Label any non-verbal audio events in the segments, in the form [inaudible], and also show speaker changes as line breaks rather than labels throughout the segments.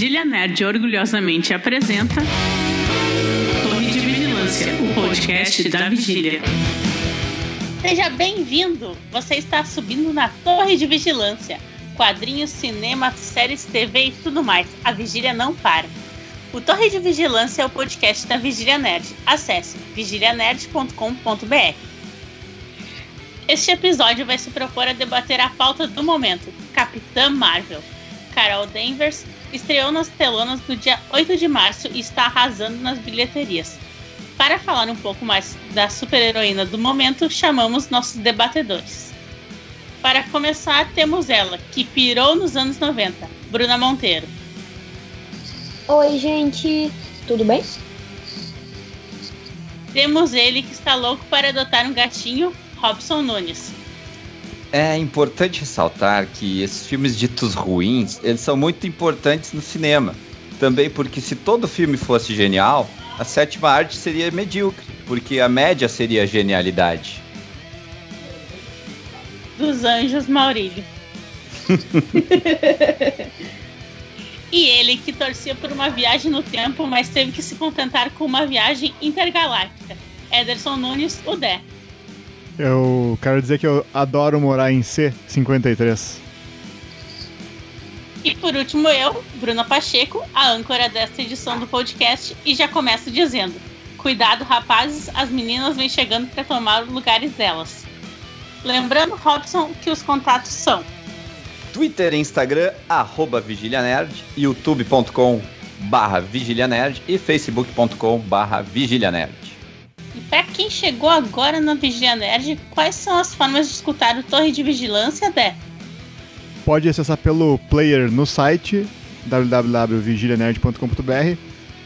Vigília Nerd orgulhosamente apresenta Torre de Vigilância, o podcast da Vigília.
Seja bem-vindo! Você está subindo na Torre de Vigilância. Quadrinhos, cinema, séries, TV e tudo mais. A vigília não para. O Torre de Vigilância é o podcast da Vigília Nerd. Acesse vigilianerd.com.br. Este episódio vai se propor a debater a pauta do momento: Capitã Marvel. Carol Danvers estreou nas telonas no dia 8 de março e está arrasando nas bilheterias. Para falar um pouco mais da super-heroína do momento, chamamos nossos debatedores. Para começar, temos ela, que pirou nos anos 90, Bruna Monteiro.
Oi, gente, tudo bem?
Temos ele que está louco para adotar um gatinho, Robson Nunes.
É importante ressaltar que esses filmes ditos ruins, eles são muito importantes no cinema. Também porque se todo filme fosse genial, a sétima arte seria medíocre, porque a média seria a genialidade.
Dos Anjos Maurílio. [laughs] e ele que torcia por uma viagem no tempo, mas teve que se contentar com uma viagem intergaláctica. Ederson Nunes, o Dé.
Eu quero dizer que eu adoro morar em C53.
E por último, eu, Bruna Pacheco, a âncora desta edição do podcast, e já começo dizendo: Cuidado, rapazes, as meninas vêm chegando para tomar os lugares delas. Lembrando, Robson, que os contatos são
Twitter e Instagram, arroba VigiliaNerd, youtube.com barra VigiliaNerd e facebook.com barra VigiliaNerd.
Para quem chegou agora na Vigilia Nerd, quais são as formas de escutar o Torre de Vigilância, Dé?
Pode acessar pelo player no site www.vigilianerd.com.br,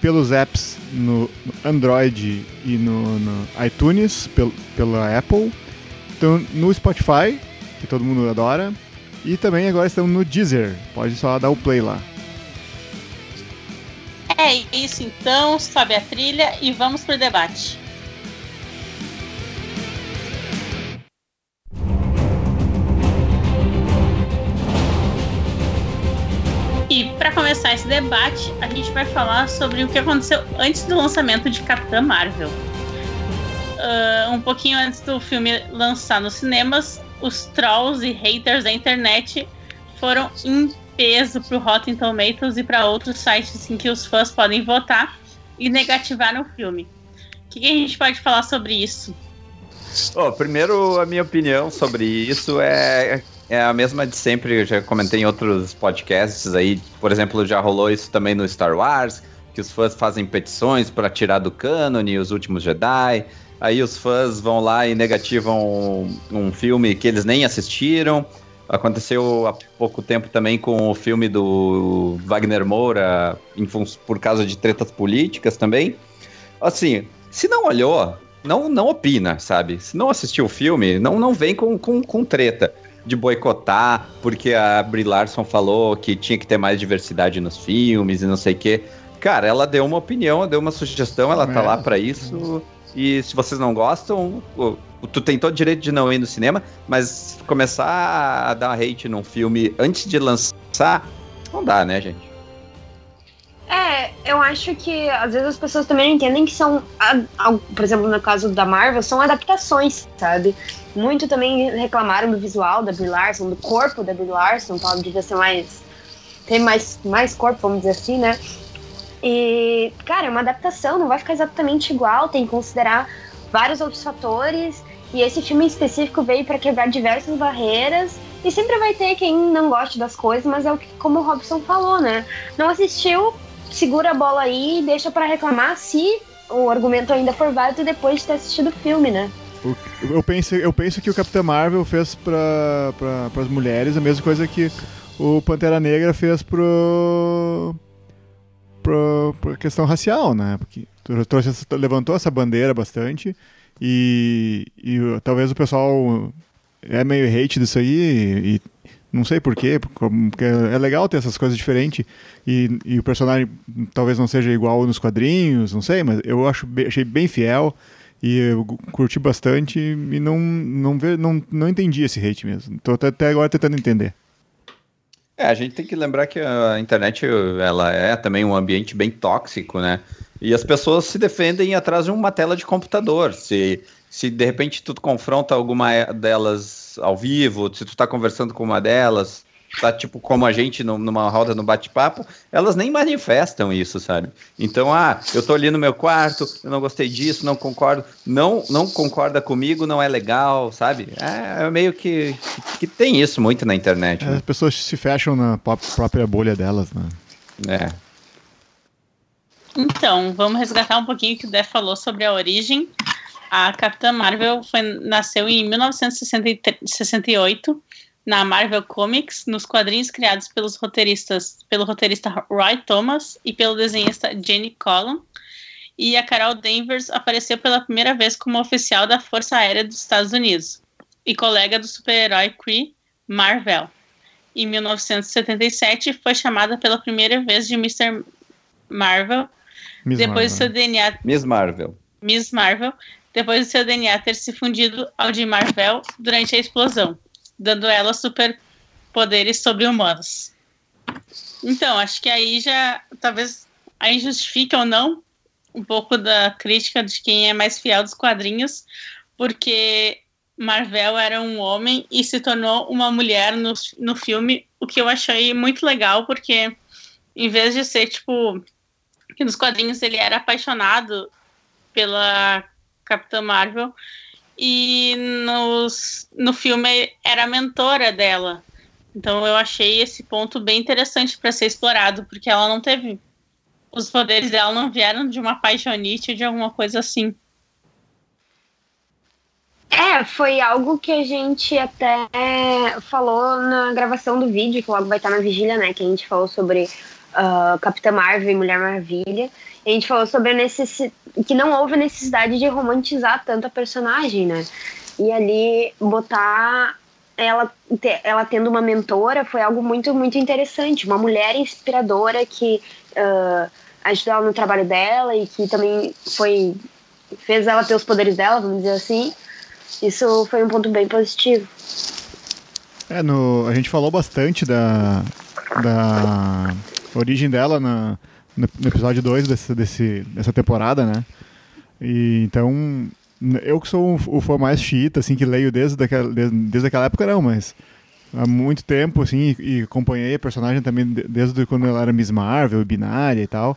pelos apps no Android e no, no iTunes, pel, pela Apple, então, no Spotify, que todo mundo adora, e também agora estamos no Deezer. Pode só dar o play lá.
É isso então, sobe a trilha e vamos pro debate. E para começar esse debate, a gente vai falar sobre o que aconteceu antes do lançamento de Capitã Marvel. Uh, um pouquinho antes do filme lançar nos cinemas, os trolls e haters da internet foram em peso pro Rotten Tomatoes e para outros sites em que os fãs podem votar e negativaram o filme. O que, que a gente pode falar sobre isso?
Oh, primeiro, a minha opinião sobre isso é, é a mesma de sempre. Eu já comentei em outros podcasts aí. Por exemplo, já rolou isso também no Star Wars, que os fãs fazem petições para tirar do cânone os últimos Jedi. Aí os fãs vão lá e negativam um, filme que eles nem assistiram. Aconteceu há pouco tempo também com o filme do Wagner Moura, por causa de tretas políticas também. Assim, se não olhou, não, não opina, sabe? Se não assistiu o filme, não, não vem com, com, com treta de boicotar, porque a Brie Larson falou que tinha que ter mais diversidade nos filmes e não sei o quê. Cara, ela deu uma opinião, deu uma sugestão, ela tá lá para isso. E se vocês não gostam, tu tem todo o direito de não ir no cinema, mas começar a dar hate num filme antes de lançar, não dá, né, gente?
É, eu acho que às vezes as pessoas também entendem que são, por exemplo, no caso da Marvel, são adaptações, sabe? Muito também reclamaram do visual da Brie Larson, do corpo da Brie Larson, tal, devia ser mais. ter mais, mais corpo, vamos dizer assim, né? E, cara, é uma adaptação, não vai ficar exatamente igual, tem que considerar vários outros fatores. E esse filme em específico veio para quebrar diversas barreiras. E sempre vai ter quem não goste das coisas, mas é o que, como o Robson falou, né? Não assistiu, segura a bola aí e deixa para reclamar se o argumento ainda for válido depois de ter assistido o filme, né?
Eu penso, eu penso que o Capitão Marvel fez para pra, as mulheres a mesma coisa que o Pantera Negra fez pro para questão racial, né? Porque trouxe, levantou essa bandeira bastante e, e talvez o pessoal é meio hate disso aí e, e não sei porquê, porque é legal ter essas coisas diferentes e, e, o personagem talvez não seja igual nos quadrinhos, não sei, mas eu acho, achei bem fiel e eu curti bastante e não, não, ve, não, não entendi esse hate mesmo. Tô até agora tentando entender.
É, a gente tem que lembrar que a internet ela é também um ambiente bem tóxico, né? E as pessoas se defendem atrás de uma tela de computador. Se, se de repente tu confronta alguma delas ao vivo, se tu tá conversando com uma delas, tá tipo como a gente numa roda no bate-papo, elas nem manifestam isso, sabe? Então, ah, eu tô ali no meu quarto, eu não gostei disso, não concordo, não não concorda comigo, não é legal, sabe? É, é meio que, que, tem isso muito na internet.
É, né? As pessoas se fecham na própria bolha delas, né?
É.
Então, vamos resgatar um pouquinho o que o Dé falou sobre a origem. A Capitã Marvel foi, nasceu em 1968 na Marvel Comics, nos quadrinhos criados pelos roteiristas, pelo roteirista Roy Thomas e pelo desenhista Jenny Collin. E a Carol Danvers apareceu pela primeira vez como oficial da Força Aérea dos Estados Unidos e colega do super-herói Kree Marvel. Em 1977, foi chamada pela primeira vez de Mr. Marvel, Miss depois Marvel. do seu DNA.
Miss Marvel.
Miss Marvel, depois do seu DNA ter se fundido ao de Marvel durante a explosão dando ela superpoderes sobre-humanos. Então, acho que aí já talvez aí justifica ou não um pouco da crítica de quem é mais fiel dos quadrinhos, porque Marvel era um homem e se tornou uma mulher no, no filme, o que eu achei muito legal, porque em vez de ser tipo que nos quadrinhos ele era apaixonado pela Capitã Marvel, e nos, no filme era a mentora dela. Então eu achei esse ponto bem interessante para ser explorado, porque ela não teve. Os poderes dela não vieram de uma paixonite ou de alguma coisa assim.
É, foi algo que a gente até falou na gravação do vídeo, que logo vai estar na vigília, né? Que a gente falou sobre uh, Capitã Marvel e Mulher Maravilha. A gente falou sobre a necessidade. que não houve necessidade de romantizar tanto a personagem, né? E ali botar ela, ela tendo uma mentora foi algo muito, muito interessante. Uma mulher inspiradora que uh, ajudou ela no trabalho dela e que também foi. fez ela ter os poderes dela, vamos dizer assim. Isso foi um ponto bem positivo.
É, no, a gente falou bastante da, da origem dela na, no, episódio 2 desse, desse, dessa temporada, né? E, então, eu que sou o, fã mais xiita, assim, que leio desde, daquela, desde, desde aquela época, não, mas há muito tempo, assim, e, e acompanhei a personagem também desde quando ela era Miss Marvel, binária e tal.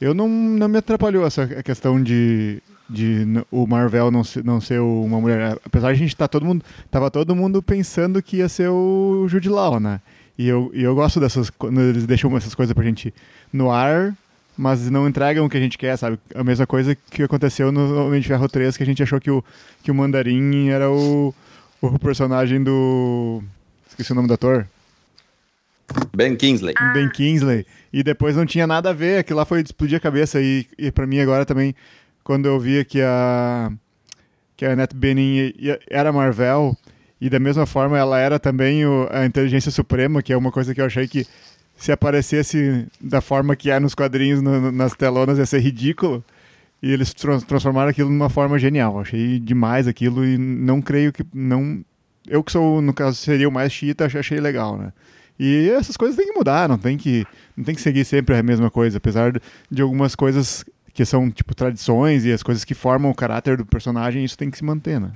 Eu não, não me atrapalhou essa questão de, de o Marvel não ser, não ser uma mulher. Apesar de a gente estar tá todo mundo. Tava todo mundo pensando que ia ser o Jude Law, né? E eu, e eu gosto dessas. Quando eles deixam essas coisas pra gente no ar, mas não entregam o que a gente quer, sabe? A mesma coisa que aconteceu no Homem de Ferro 3, que a gente achou que o, que o Mandarim era o, o personagem do. Esqueci o nome do ator.
Ben Kingsley.
Ah. Ben Kingsley. E depois não tinha nada a ver, aquilo lá foi explodir a cabeça. E, e para mim agora também, quando eu via que a. que a Annette Bening era Marvel, e da mesma forma ela era também o, a inteligência suprema, que é uma coisa que eu achei que se aparecesse da forma que é nos quadrinhos, no, nas telonas, ia ser ridículo. E eles transformaram aquilo numa forma genial. Achei demais aquilo e não creio que. não Eu que sou, no caso, seria o mais chita, achei legal, né? E essas coisas têm que mudar, não tem que, não tem que seguir sempre a mesma coisa, apesar de algumas coisas que são tipo tradições e as coisas que formam o caráter do personagem, isso tem que se manter, né?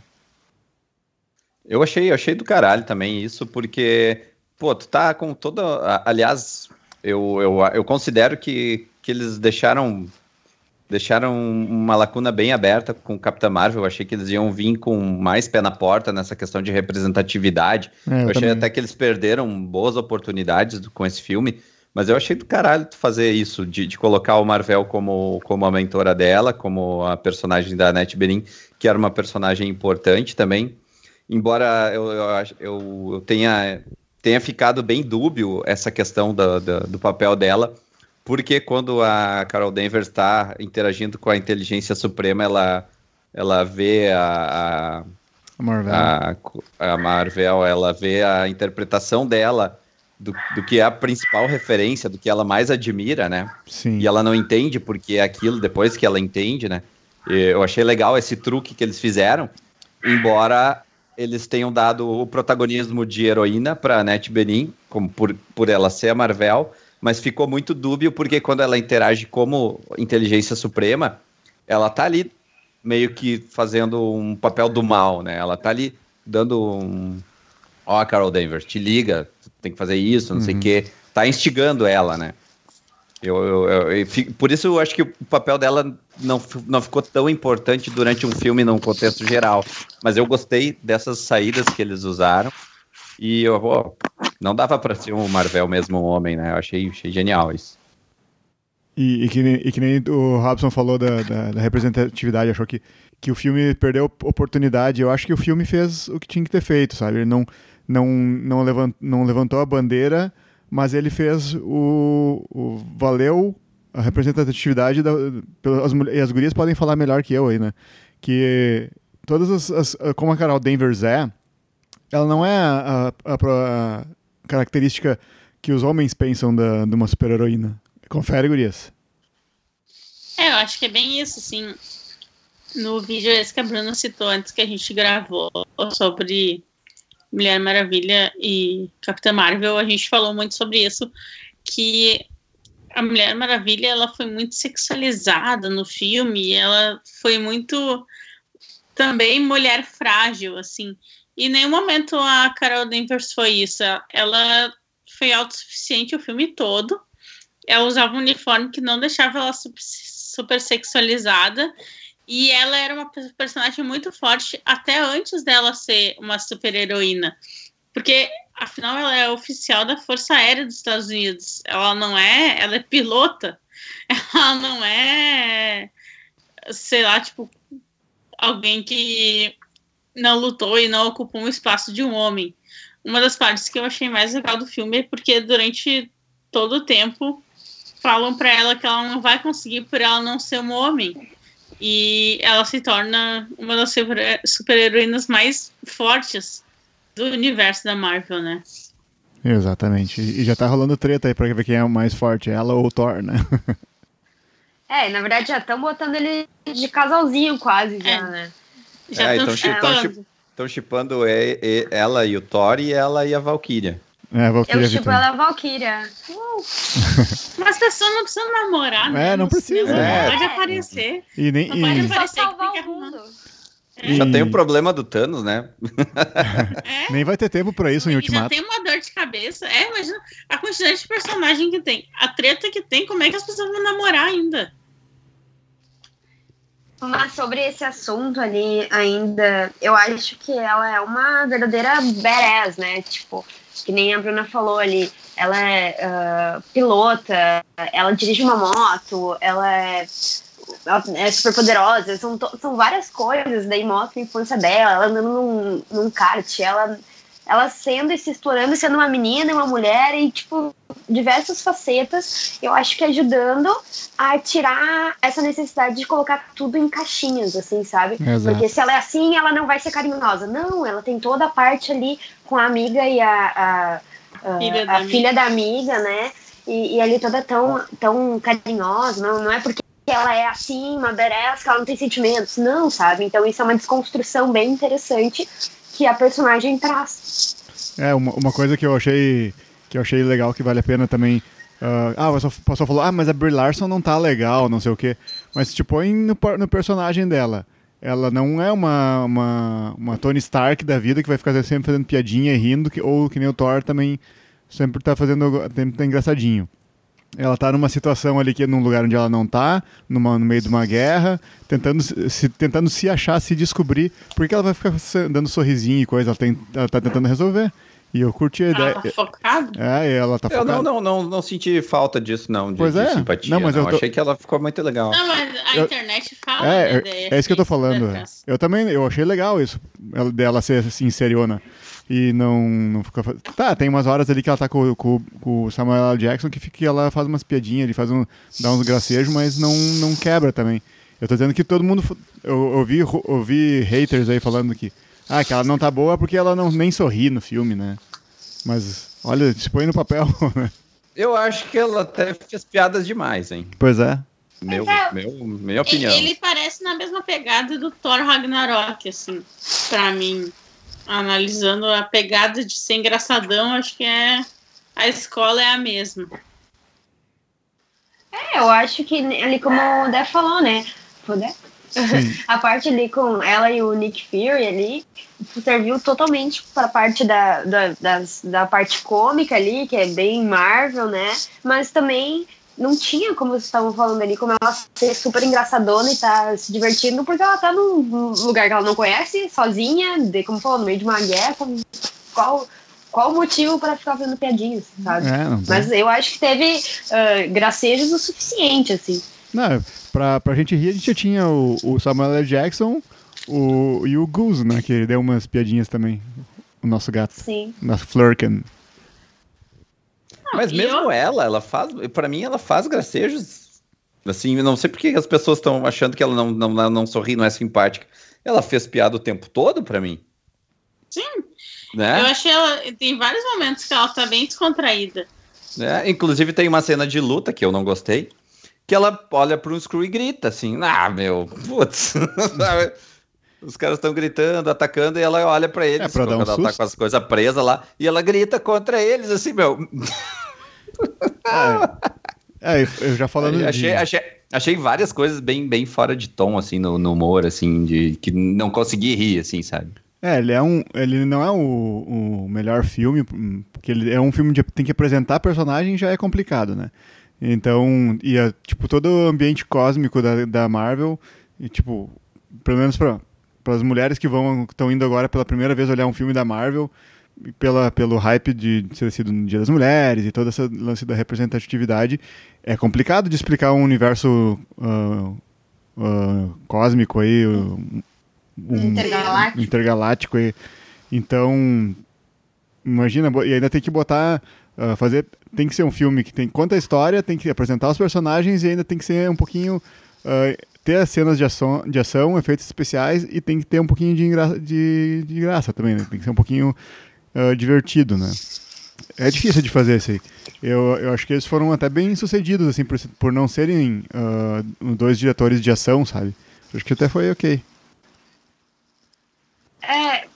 Eu achei, eu achei do caralho também isso, porque, pô, tu tá com toda. Aliás, eu, eu, eu considero que, que eles deixaram deixaram uma lacuna bem aberta com o Capitã Marvel. Eu achei que eles iam vir com mais pé na porta nessa questão de representatividade. É, eu, eu achei até que eles perderam boas oportunidades com esse filme. Mas eu achei do caralho fazer isso, de, de colocar o Marvel como, como a mentora dela, como a personagem da Annette Benin, que era uma personagem importante também embora eu, eu, eu, tenha, tenha ficado bem dúbio essa questão do, do, do papel dela, porque quando a Carol Danvers está interagindo com a inteligência suprema, ela, ela vê a, a, Marvel. A, a Marvel, ela vê a interpretação dela do, do que é a principal referência, do que ela mais admira, né?
Sim.
E ela não entende porque é aquilo depois que ela entende, né? Eu achei legal esse truque que eles fizeram, embora eles tenham dado o protagonismo de heroína para Annette Benin, como por, por ela ser a Marvel, mas ficou muito dúbio porque quando ela interage como inteligência suprema, ela tá ali meio que fazendo um papel do mal, né? Ela tá ali dando um ó, oh, Carol Danvers, te liga, tem que fazer isso, não uhum. sei o quê. Tá instigando ela, né? Eu, eu, eu, eu, por isso eu acho que o papel dela não, não ficou tão importante durante um filme num contexto geral. Mas eu gostei dessas saídas que eles usaram. E eu, não dava para ser um Marvel mesmo um homem, né? Eu achei, achei genial isso.
E, e, que nem, e, que nem, o Robson falou da, da, da, representatividade, achou que, que o filme perdeu oportunidade. Eu acho que o filme fez o que tinha que ter feito, sabe? Ele não, não, não, levant, não levantou a bandeira mas ele fez o, o valeu a representatividade da, as, e as gurias podem falar melhor que eu aí, né? Que todas as, as como a Carol Danvers é, ela não é a, a, a característica que os homens pensam da, de uma super-heroína. Confere, gurias.
É, eu acho que é bem isso, assim. No vídeo esse que a Bruna citou antes que a gente gravou sobre Mulher Maravilha e Capitã Marvel, a gente falou muito sobre isso, que a Mulher Maravilha ela foi muito sexualizada no filme, ela foi muito também mulher frágil, assim. E em nenhum momento a Carol Danvers foi isso. Ela foi autossuficiente o filme todo. Ela usava um uniforme que não deixava ela super sexualizada e ela era uma personagem muito forte até antes dela ser uma super-heroína. Porque, afinal, ela é oficial da Força Aérea dos Estados Unidos. Ela não é. Ela é pilota. [laughs] Ela não é. Sei lá, tipo. Alguém que não lutou e não ocupou um espaço de um homem. Uma das partes que eu achei mais legal do filme é porque durante todo o tempo falam para ela que ela não vai conseguir por ela não ser um homem e ela se torna uma das super-heroínas mais fortes do universo da Marvel, né?
Exatamente. E já tá rolando treta aí pra ver quem é o mais forte, ela ou o Thor, né? [laughs]
É, na verdade já estão botando ele de casalzinho quase já, é. né?
Já estão é, chipando. Estão chipando ela e o Thor e ela e a Valkyria.
É, Valkyria
eu tipo ela a Valkyria. Uh. [laughs]
Mas as pessoas não precisam namorar,
né? É, não precisa. É.
Pode aparecer.
E nem,
não pode aparecer que tem que
é. Já tem o problema do Thanos, né? [laughs]
É. Nem vai ter tempo pra isso em Ultimato.
Já tem uma dor de cabeça. É, imagina a quantidade de personagem que tem. A treta que tem, como é que as pessoas vão namorar ainda?
Mas sobre esse assunto ali ainda, eu acho que ela é uma verdadeira badass, né? Tipo, que nem a Bruna falou ali, ela é uh, pilota, ela dirige uma moto, ela é, ela é super poderosa, são, são várias coisas, daí mostra a infância dela, ela andando num, num kart, ela ela sendo e se explorando, sendo uma menina e uma mulher e, tipo, diversas facetas, eu acho que ajudando a tirar essa necessidade de colocar tudo em caixinhas, assim, sabe? Exato. Porque se ela é assim, ela não vai ser carinhosa. Não, ela tem toda a parte ali com a amiga e a, a, a, filha, a da filha da amiga, né? E, e ali toda tão, tão carinhosa, não, não é porque ela é assim, uma badass, que ela não tem sentimentos. Não, sabe? Então isso é uma desconstrução bem interessante que a personagem traz.
É, uma, uma coisa que eu achei que eu achei legal, que vale a pena também. Uh, ah, o pessoal falou, ah, mas a Brie Larson não tá legal, não sei o quê. Mas te põe no, no personagem dela. Ela não é uma, uma, uma Tony Stark da vida que vai ficar sempre fazendo piadinha e rindo, que, ou que nem o Thor também sempre tá fazendo, sempre tá engraçadinho ela tá numa situação ali que é num lugar onde ela não tá, numa, no meio de uma guerra, tentando se, tentando se achar, se descobrir, porque ela vai ficar dando sorrisinho e coisa, ela, tem, ela tá tentando resolver. E eu curti a ideia. Ela
tá focada?
É, ela tá
focada. Eu não, não, não, não senti falta disso, não, de,
pois é.
de simpatia. Não, mas não. eu tô... achei que ela ficou muito legal.
Não, mas a eu... internet fala
é, é, é isso que eu tô falando. Eu também, eu achei legal isso, dela ser assim, seriona e não, não fica. Tá, tem umas horas ali que ela tá com, com, com o Samuel L. Jackson que, fica, ela faz umas piadinhas, ele faz um, dá uns gracejos, mas não, não quebra também. Eu tô dizendo que todo mundo. Eu ouvi, ouvi haters aí falando que. Ah, que ela não tá boa porque ela não nem sorri no filme, né? Mas, olha, se põe no papel, [laughs] né?
Eu acho que ela até fez piadas demais, hein?
Pois é.
Meu, é, meu, minha opinião.
Ele, ele parece na mesma pegada do Thor Ragnarok, assim, pra mim. Analisando a pegada de ser engraçadão, acho que é a escola é a mesma.
É, eu acho que ali como o Dé falou, né? O Dé? [laughs] a parte ali com ela e o Nick Fury ali serviu totalmente para a parte da, da, das, da parte cômica ali, que é bem Marvel, né? Mas também não tinha, como vocês estavam falando ali, como ela ser super engraçadona e tá se divertindo, porque ela tá num lugar que ela não conhece, sozinha, de, como falou, no meio de uma guerra. Qual, qual o motivo para ficar fazendo piadinhas, sabe? É, Mas eu acho que teve uh, gracejos o suficiente, assim.
Não, pra, pra gente rir, a gente já tinha o, o Samuel L. Jackson o, e o Goose, né? Que deu umas piadinhas também. O nosso gato.
Sim.
Nosso Flurkin.
Mas mesmo eu... ela, ela faz. para mim, ela faz gracejos. Assim, não sei porque as pessoas estão achando que ela não, não, não sorri, não é simpática. Ela fez piada o tempo todo para mim.
Sim. Né? Eu achei ela. Tem vários momentos que ela tá bem descontraída.
É, inclusive tem uma cena de luta que eu não gostei. Que ela olha para um Screw e grita assim: Ah, meu, putz. [laughs] [laughs] Os caras estão gritando, atacando, e ela olha para eles. É,
pra dar um
ela
susto.
tá com as coisas presas lá, e ela grita contra eles, assim, meu.
É, é eu já falando [laughs]
achei, de... achei, achei várias coisas bem, bem fora de tom, assim, no, no humor, assim, de que não consegui rir, assim, sabe?
É, ele é um. Ele não é o, o melhor filme, porque ele é um filme que tem que apresentar personagem já é complicado, né? Então, e a, tipo, todo o ambiente cósmico da, da Marvel, e, tipo, pelo menos pra, para as mulheres que vão estão indo agora pela primeira vez olhar um filme da Marvel pela, pelo hype de ter sido no Dia das Mulheres e todo esse lance da representatividade é complicado de explicar um universo uh, uh, cósmico aí um,
intergaláctico.
intergaláctico aí. então imagina e ainda tem que botar uh, fazer tem que ser um filme que tem conta a história tem que apresentar os personagens e ainda tem que ser um pouquinho ter as cenas de ação, de ação, efeitos especiais e tem que ter um pouquinho de, de, de graça também, né? Tem que ser um pouquinho uh, divertido, né? É difícil de fazer isso aí. Eu, eu acho que eles foram até bem sucedidos, assim, por, por não serem uh, dois diretores de ação, sabe? Acho que até foi ok.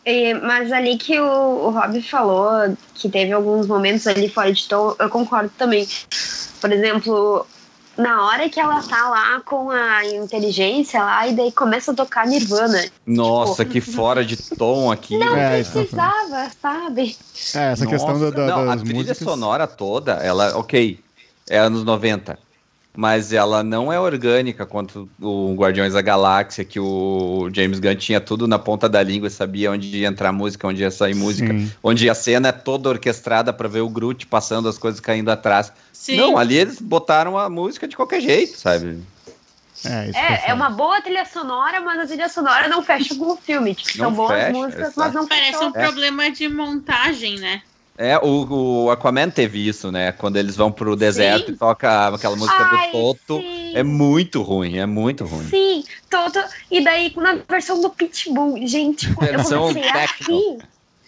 É, mas ali que o, o Rob falou que teve alguns momentos ali fora de tom, eu concordo também. Por exemplo, na hora que ela tá lá com a inteligência lá, e daí começa a tocar Nirvana.
Nossa, tipo, que fora de tom aqui.
Não é, precisava, sabe?
É, essa Nossa, questão da, da,
não,
das
a trilha
músicas...
sonora toda, ela, ok, é anos 90 mas ela não é orgânica quanto o Guardiões da Galáxia, que o James Gunn tinha tudo na ponta da língua e sabia onde ia entrar música, onde ia sair música, Sim. onde a cena é toda orquestrada para ver o Groot passando as coisas caindo atrás. Sim. Não, ali eles botaram a música de qualquer jeito, sabe?
É, é, é, uma boa trilha sonora, mas a trilha sonora não fecha com o filme. Tipo, são boas fecha, músicas, mas não
Parece um problema de montagem, né?
É, o, o, Aquaman teve isso, né? Quando eles vão pro deserto sim. e toca aquela música Ai, do Toto. Sim. É muito ruim, é muito ruim.
Sim, Toto. E daí na versão do Pitbull, gente, eu comecei a rir.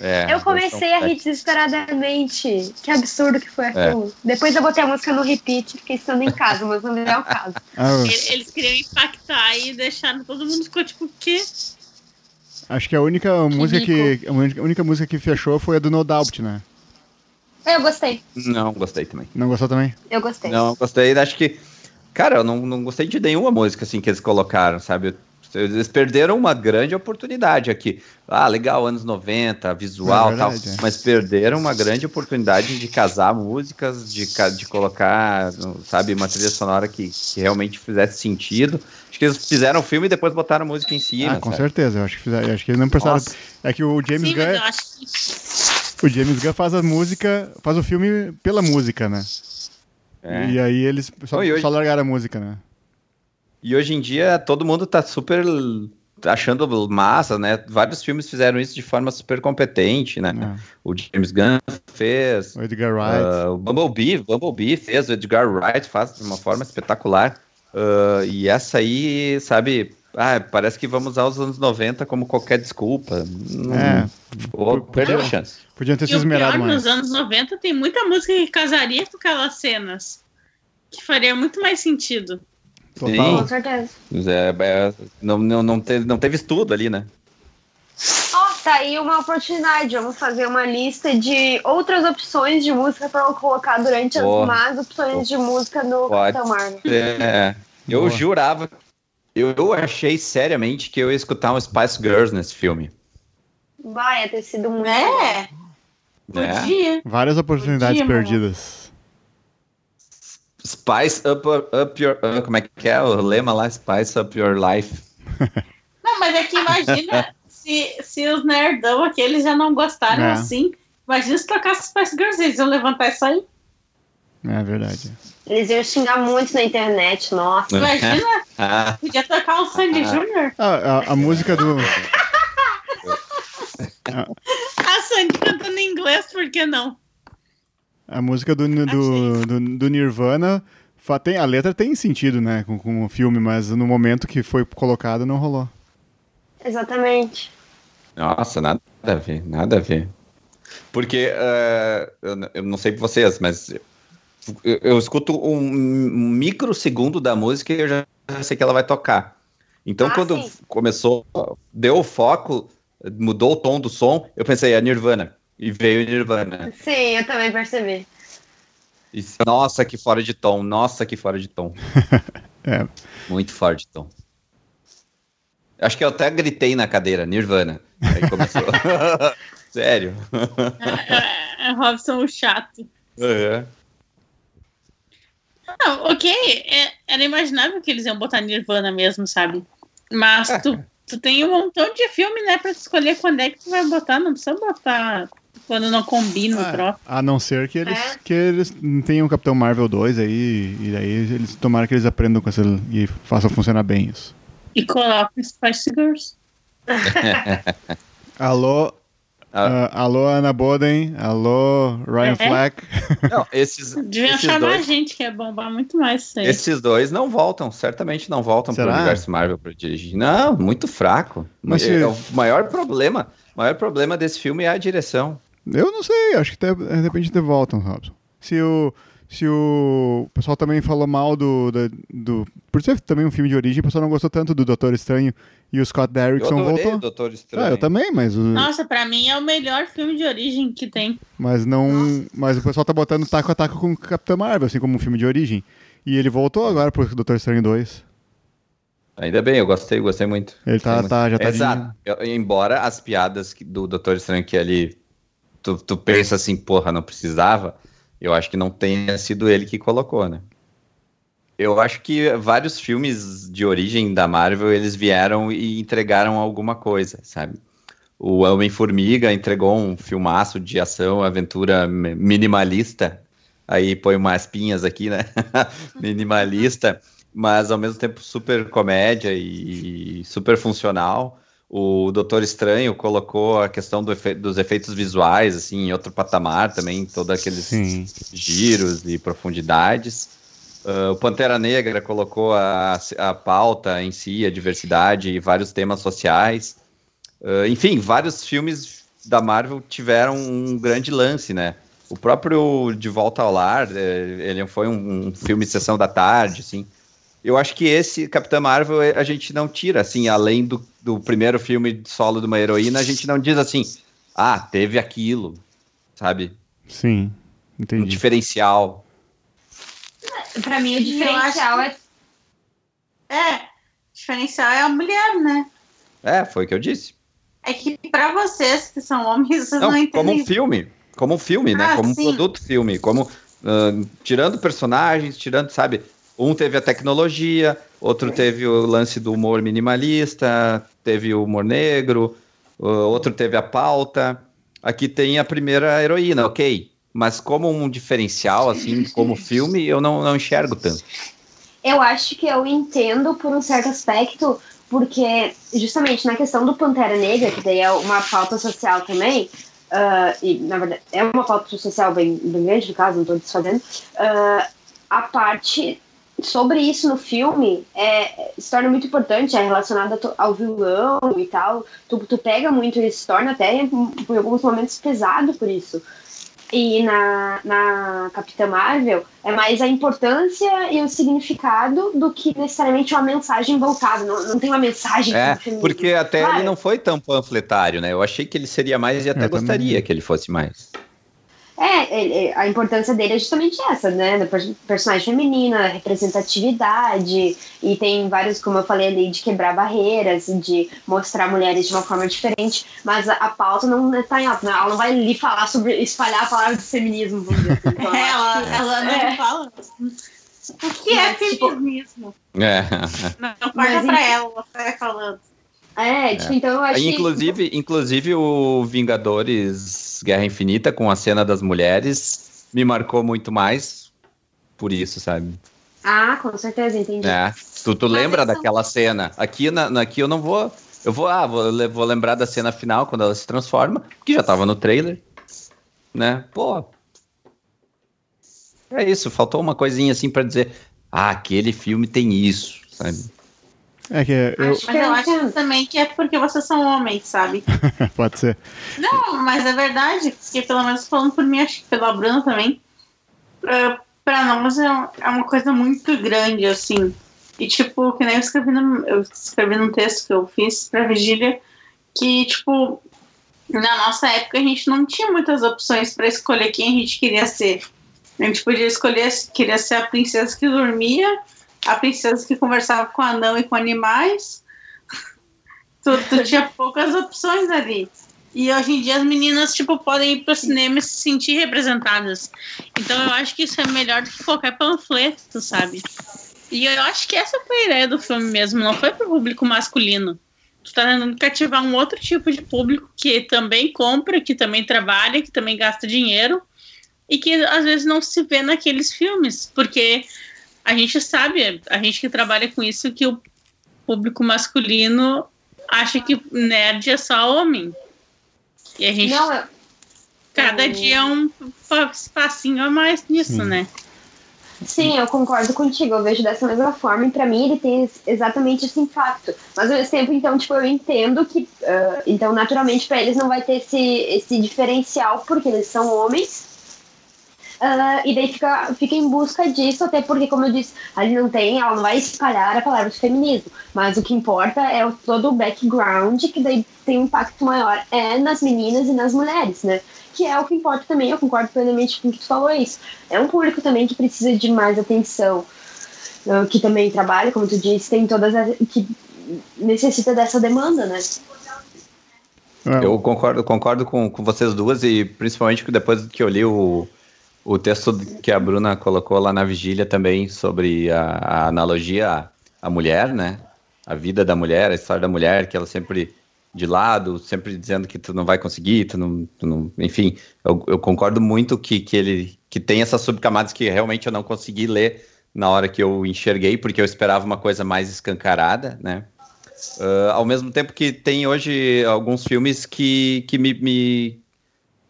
É, eu comecei a rir desesperadamente. Que absurdo que foi aquilo. É. Depois eu botei a música no repeat, fiquei estando em casa, mas não é o caso. [laughs]
Ah, eles queriam impactar e deixaram todo mundo ficou tipo, o quê?
Acho que a única que música que. A única música que fechou foi a do No Doubt, né?
Eu gostei.
Não, gostei também.
Não gostou também?
Eu gostei.
Não, gostei. Acho que. Cara, eu não, não gostei de nenhuma música assim que eles colocaram, sabe? Eles perderam uma grande oportunidade aqui. Ah, legal, anos 90, visual e é tal. É. Mas perderam uma grande oportunidade de casar músicas, de, de colocar, sabe, uma trilha sonora que, que realmente fizesse sentido. Acho que eles fizeram o filme e depois botaram música em cima.
Ah, com sabe? certeza. Eu acho que, fizeram, acho que eles não. Nossa. É que o James Sim, Gunn. O James Gunn faz a música, faz o filme pela música, né? É. E aí eles só, hoje... só largaram a música, né?
E hoje em dia todo mundo tá super achando massa, né? Vários filmes fizeram isso de forma super competente, né? É. O James Gunn fez.
O Edgar Wright.
Uh, o Bumblebee, Bumblebee fez, o Edgar Wright faz de uma forma espetacular. Uh, e essa aí, sabe, ah, parece que vamos usar os anos 90 como qualquer desculpa.
É.
Ou perdeu a chance.
Podiam ter se esmerado
mais. Nos anos 90 tem muita música que casaria com aquelas cenas. Que faria muito mais sentido.
Total. Sim. Com certeza.
É, é, não, não, não, teve, não teve estudo ali, né?
Ó, oh, Tá aí uma oportunidade. Vamos fazer uma lista de outras opções de música para colocar durante
Boa.
as más opções de música no Capitão Marvel.
É, eu
Boa.
jurava. Eu, eu achei seriamente que eu ia escutar um Spice Girls nesse filme.
Vai, ia ter sido muito.
É,
Né?
podia.
Várias oportunidades
Podia, mano.
Spice up, up your. uh, como é que é o lema lá? Spice up your life. [laughs]
Não, mas é que imagina se, se os nerdão aqueles já não gostaram
É.
assim. Imagina se tocasse Spice Girls, eles iam levantar isso aí.
É verdade.
Eles iam xingar muito na internet, nossa.
Imagina, [laughs]
Ah,
podia tocar o Sandy Jr.
Ah, a, a música do. [laughs]
A Sandy cantando em inglês, por que não?
A música do, do, do, do Nirvana. Tem, a letra tem sentido, né? Com, com o filme, mas no momento que foi colocado não rolou.
Exatamente.
nossa, nada a ver, nada a ver. Porque eh, eu, não sei pra vocês, mas eu, eu escuto um, um microsegundo da música e eu já sei que ela vai tocar. Então,
Ah,
quando
sim.
começou, deu o foco, mudou o tom do som, eu pensei, é Nirvana. E veio Nirvana.
Sim, eu também percebi.
E, nossa, que fora de tom, nossa, que fora de tom. [laughs]
É.
Muito fora de tom. Acho que eu até gritei na cadeira, Nirvana. Aí começou. [laughs] Sério.
É, é Robson o chato.
É.
Não, ok, é- era imaginável que eles iam botar Nirvana mesmo, sabe? Mas tu, tu tem um montão de filme, né, pra tu escolher quando é que tu vai botar. Não precisa botar quando não combina o
Ah,
troço.
a não ser que eles,
É.
que eles tenham Capitão Marvel 2 aí, e daí eles tomaram que eles aprendam com essa e façam funcionar bem isso.
E coloca Spice Girls. [laughs]
Alô,
Ah.
ah, alô Ana Boden, alô Ryan
É?
Fleck.
Não, esses, [laughs]
Deviam
esses,
chamar a
dois,
gente, que ia bombar muito mais isso aí.
esses dois não voltam, certamente não voltam para o universo Marvel para dirigir. Não, muito fraco.
Mas
é,
se-
é o maior problema. O maior problema desse filme é a direção.
Eu não sei, acho que até, de repente até voltam, Robson. Se o, se o, pessoal também falou mal do, da- do. Por ser também um filme de origem, o pessoal não gostou tanto do Doutor Estranho e o Scott
Eu
Derrickson
o
voltou.
Doutor Estranho.
Ah, eu também, mas, o-
Nossa, pra mim é o melhor filme de origem que tem.
mas não. Mas o pessoal tá botando taco a taco com o Capitão Marvel, assim como um filme de origem. E ele voltou agora pro Doutor Estranho 2.
Ainda bem, eu gostei, gostei muito.
Ele tá,
Gostei
tá, já tá de-
Exato. Eu- embora as piadas do Doutor Estranho que ali tu, tu pensa assim, porra, não precisava, eu acho que não tenha sido ele que colocou, né? Eu acho que vários filmes de origem da Marvel, eles vieram e entregaram alguma coisa, sabe? O Homem-Formiga entregou um filmaço de ação, aventura mi- minimalista. Aí põe umas pinhas aqui, né? [laughs] minimalista, mas ao mesmo tempo super comédia e super funcional. O Doutor Estranho colocou a questão do efe- dos efeitos visuais assim em outro patamar também, todos aqueles
Sim.
giros e profundidades. Ah, o Pantera Negra colocou a, a pauta em si, a diversidade e vários temas sociais. Ah, enfim, vários filmes da Marvel tiveram um grande lance, né? O próprio De Volta ao Lar, eh, ele foi um, um filme sessão da tarde, assim. Eu acho que esse Capitã Marvel eh, a gente não tira, assim, além do, do primeiro filme solo de uma heroína, a gente não diz assim, ah, teve aquilo, sabe?
Sim.
Um
Entendi.
diferencial.
Pra mim, o diferencial é.
É, diferencial é a mulher, né?
É, foi o que eu disse.
É que pra vocês que são homens, vocês não,
Não, como
entendem.
um filme. Como um filme, né?
Ah,
Como um
sim.
produto filme. Como, ah, tirando personagens, tirando, sabe? Um teve a tecnologia, outro teve o lance do humor minimalista, teve o humor negro, outro teve a pauta. Aqui tem a primeira heroína, ok. Mas como um diferencial, assim, [laughs] como filme, eu não, não enxergo tanto.
Eu acho que eu entendo por um certo aspecto, porque justamente na questão do Pantera Negra, que daí é uma pauta social também, ah, e na verdade é uma pauta social bem, bem grande, no caso, não estou desfazendo, ah, a parte sobre isso no filme é, se torna muito importante, é relacionada to- ao vilão e tal. Tu, tu pega muito e se torna até, em, em alguns momentos, pesado por isso. E na, na Capitã Marvel é mais a importância e o significado do que necessariamente uma mensagem voltada. Não, não tem uma mensagem.
É, porque até
Claro.
ele não foi tão panfletário, né? Eu achei que ele seria mais e até
Eu também.
gostaria que ele fosse mais.
É, ele- a importância dele é justamente essa, né? Da per- personagem feminina, representatividade, e tem vários, como eu falei ali, de quebrar barreiras, de mostrar mulheres de uma forma diferente, mas a, a pauta não está em alta, né? Ela não vai lhe falar sobre espalhar a palavra de feminismo, vamos dizer assim. Então, [laughs]
É, ela, ela não
é.
fala. O que é
Mas, tipo,
feminismo?
É.
Não, não
Mas,
corta pra ela, ela vai falando.
É, tipo, então eu que...
Inclusive, inclusive o Vingadores Guerra Infinita com a cena das mulheres me marcou muito mais por isso, sabe?
Ah, com certeza, entendi.
É. Tu, tu
Mas
lembra
isso-
daquela cena? Aqui, na, na- aqui eu não vou. Eu vou, ah, vou, vou lembrar da cena final quando ela se transforma, que já tava no trailer. Né? Pô. É isso, faltou uma coisinha assim pra dizer. Ah, aquele filme tem isso, sabe?
É que eu.
Acho
Mas eu
eu
acho
entendo.
também que é porque vocês são homens, sabe? [laughs]
Pode ser.
Não, mas é verdade, porque pelo menos falando por mim, acho que pela Bruna também, pra, pra nós é, é uma coisa muito grande, assim. E tipo, que nem eu escrevi, no, eu escrevi num texto que eu fiz pra Vigília, que tipo, na nossa época a gente não tinha muitas opções pra escolher quem a gente queria ser. A gente podia escolher se queria ser a princesa que dormia, a princesa que conversava com anão e com animais. [laughs] Tu, tu tinha poucas opções ali. E hoje em dia as meninas, tipo, podem ir pro cinema e se sentir representadas. Então eu acho que isso é melhor do que qualquer panfleto, sabe? E eu acho que essa foi a ideia do filme mesmo, não foi pro público masculino. Tu tá tentando cativar um outro tipo de público que também compra, que também trabalha, que também gasta dinheiro e que às vezes não se vê naqueles filmes, porque a gente sabe, a gente que trabalha com isso, que o público masculino acha que nerd é só homem. E a gente,
Não, eu,
cada
eu-
dia é um pa- passinho a mais nisso,
Sim.
né?
Sim, eu concordo contigo. Eu vejo dessa mesma forma e pra mim ele tem exatamente esse impacto. Mas ao mesmo tempo, então, tipo, eu entendo que, ah, então, naturalmente pra eles não vai ter esse, esse diferencial porque eles são homens. Ah, e daí fica, fica em busca disso, até porque, como eu disse, ali não tem, ela não vai espalhar a palavra de feminismo. Mas o que importa é o, todo o background, que daí tem um impacto maior é nas meninas e nas mulheres, né? Que é o que importa também, eu concordo plenamente com o que tu falou isso. É um público também que precisa de mais atenção, ah, que também trabalha, como tu disse, tem todas as. que necessita dessa demanda, né?
É,
Eu concordo, concordo com, com vocês duas e principalmente que depois que eu li o, o texto que a Bruna colocou lá na vigília também sobre a, a analogia à, mulher, né? A vida da mulher, a história da mulher, que ela sempre de lado, sempre dizendo que tu não vai conseguir, tu não, tu não enfim, eu, eu concordo muito que, que ele que tem essas subcamadas que realmente eu não consegui ler na hora que eu enxerguei, porque eu esperava uma coisa mais escancarada, né? Ah, ao mesmo tempo que tem hoje alguns filmes que, que me, me-